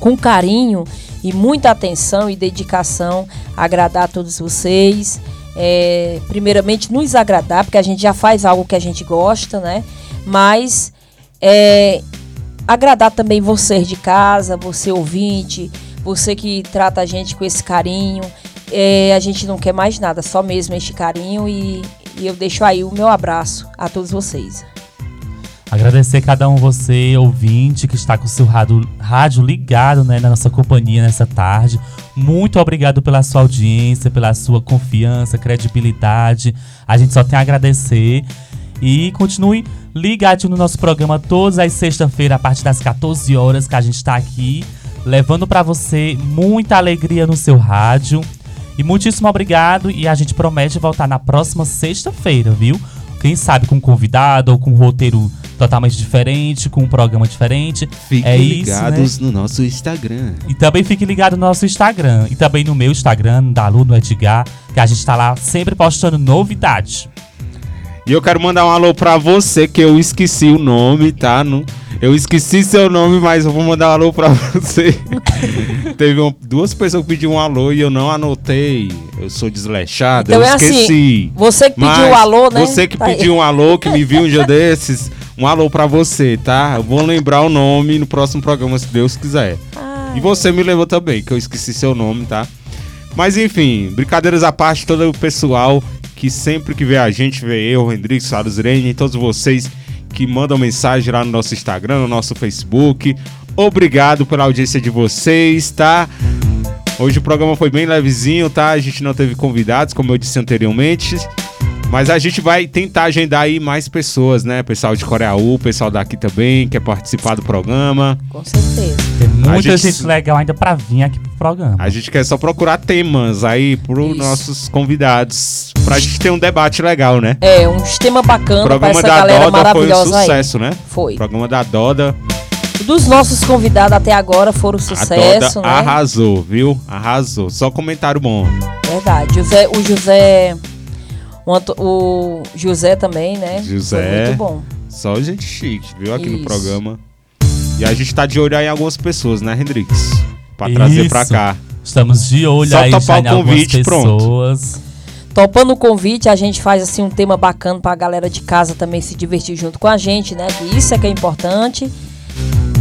com carinho e muita atenção e dedicação agradar a todos vocês. É, primeiramente nos agradar, porque a gente já faz algo que a gente gosta, né? Mas é, agradar também vocês de casa, você ouvinte, você que trata a gente com esse carinho. É, a gente não quer mais nada, só mesmo este carinho e, e eu deixo aí o meu abraço a todos vocês. Agradecer cada um você, ouvinte, que está com o seu rádio, rádio ligado né, na nossa companhia nessa tarde. Muito obrigado pela sua audiência, pela sua confiança, credibilidade. A gente só tem a agradecer. E continue ligado no nosso programa todas as sextas-feiras, a partir das 14 horas, que a gente está aqui, levando para você muita alegria no seu rádio. E muitíssimo obrigado. E a gente promete voltar na próxima sexta-feira, viu? Quem sabe com um convidado ou com um roteiro totalmente diferente, com um programa diferente. Fiquem É isso, ligados no nosso Instagram. E também fique ligado no nosso Instagram. E também no meu Instagram, da Lu, no Edgar, que a gente tá lá sempre postando novidades. E eu quero mandar um alô pra você, que eu esqueci o nome, tá? Não, eu esqueci seu nome, mas eu vou mandar um alô pra você. Teve um- duas pessoas que pediram um alô e eu não anotei. Eu sou desleixado, Então eu é assim, esqueci. Você que pediu Mas o alô, né? Você que Tá aí. pediu um alô, que me viu um dia desses, um alô pra você, tá? Eu vou lembrar o nome no próximo programa, se Deus quiser. Ah, E você me levou também, que eu esqueci seu nome, tá? Mas enfim, brincadeiras à parte, todo o pessoal que sempre que vê a gente, vê eu, Hendrix, Salles Irene e todos vocês que mandam mensagem lá no nosso Instagram, no nosso Facebook. Obrigado pela audiência de vocês, tá? Hoje o programa foi bem levezinho, tá? A gente não teve convidados, como eu disse anteriormente. Mas a gente vai tentar agendar aí mais pessoas, né? Pessoal de Coreaú, pessoal daqui também, quer participar do programa. Com certeza. Tem muita gente- gente, legal ainda pra vir aqui pro programa. A gente quer só procurar temas aí pros Isso. nossos convidados. Pra gente ter um debate legal, né? É, um tema O bacana pra programa essa da galera Doda foi um maravilhosa aí. sucesso, né? Foi. O programa da Doda. Dos nossos convidados até agora foram a sucesso, Doda né? arrasou, viu? Arrasou. Só comentário bom. Verdade. José, o José. O, Anto- o José também, né? José. Foi muito bom. Só gente chique, viu? Aqui no Isso. programa. E a gente tá de olho aí em algumas pessoas, né, Hendrix? Pra trazer pra Isso. cá. Estamos de olho Só aí topar já o em algumas convite, pronto. pessoas. Topando o convite, a gente faz assim um tema bacana pra galera de casa também se divertir junto com a gente, né? Que isso é que é importante.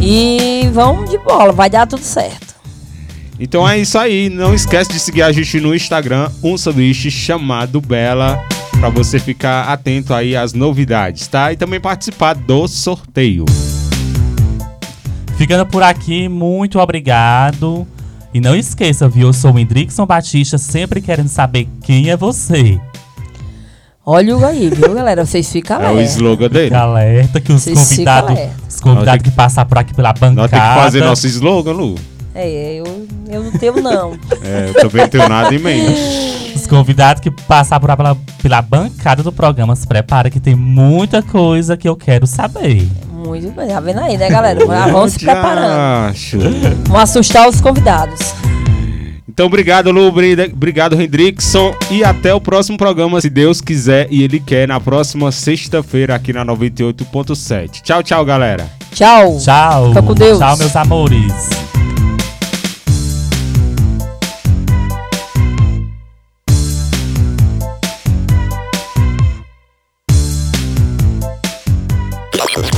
E vamos de bola, vai dar tudo certo. Então é isso aí. Não esquece de seguir a gente no Instagram, um sanduíche chamado Bela, pra você ficar atento aí às novidades, tá? E também participar do sorteio. Ficando por aqui, muito obrigado. E não esqueça, viu? Eu sou o Hendrickson Batista, sempre querendo saber quem é você. Olha o aí, viu, galera? Vocês ficam É o alerta. slogan dele. Fica alerta que os Vocês convidados, alerta. os convidados tem que passar por aqui pela bancada. Nós temos que fazer nosso slogan, Lu. É, eu, eu não tenho, não. É, eu também não tenho nada em mente. Os convidados que passar por pela, pela bancada do programa, se prepara que tem muita coisa que eu quero saber. Muito bem, tá vendo aí, né, galera? Já vamos se preparando. Acho. Vamos assustar os convidados. Então, obrigado, Lu. Brida- Obrigado, Hendrickson. E até o próximo programa, se Deus quiser e Ele quer, na próxima sexta-feira aqui na 98.7. Tchau, tchau, galera. Tchau. Tchau. Fica com Deus. Tchau, meus amores.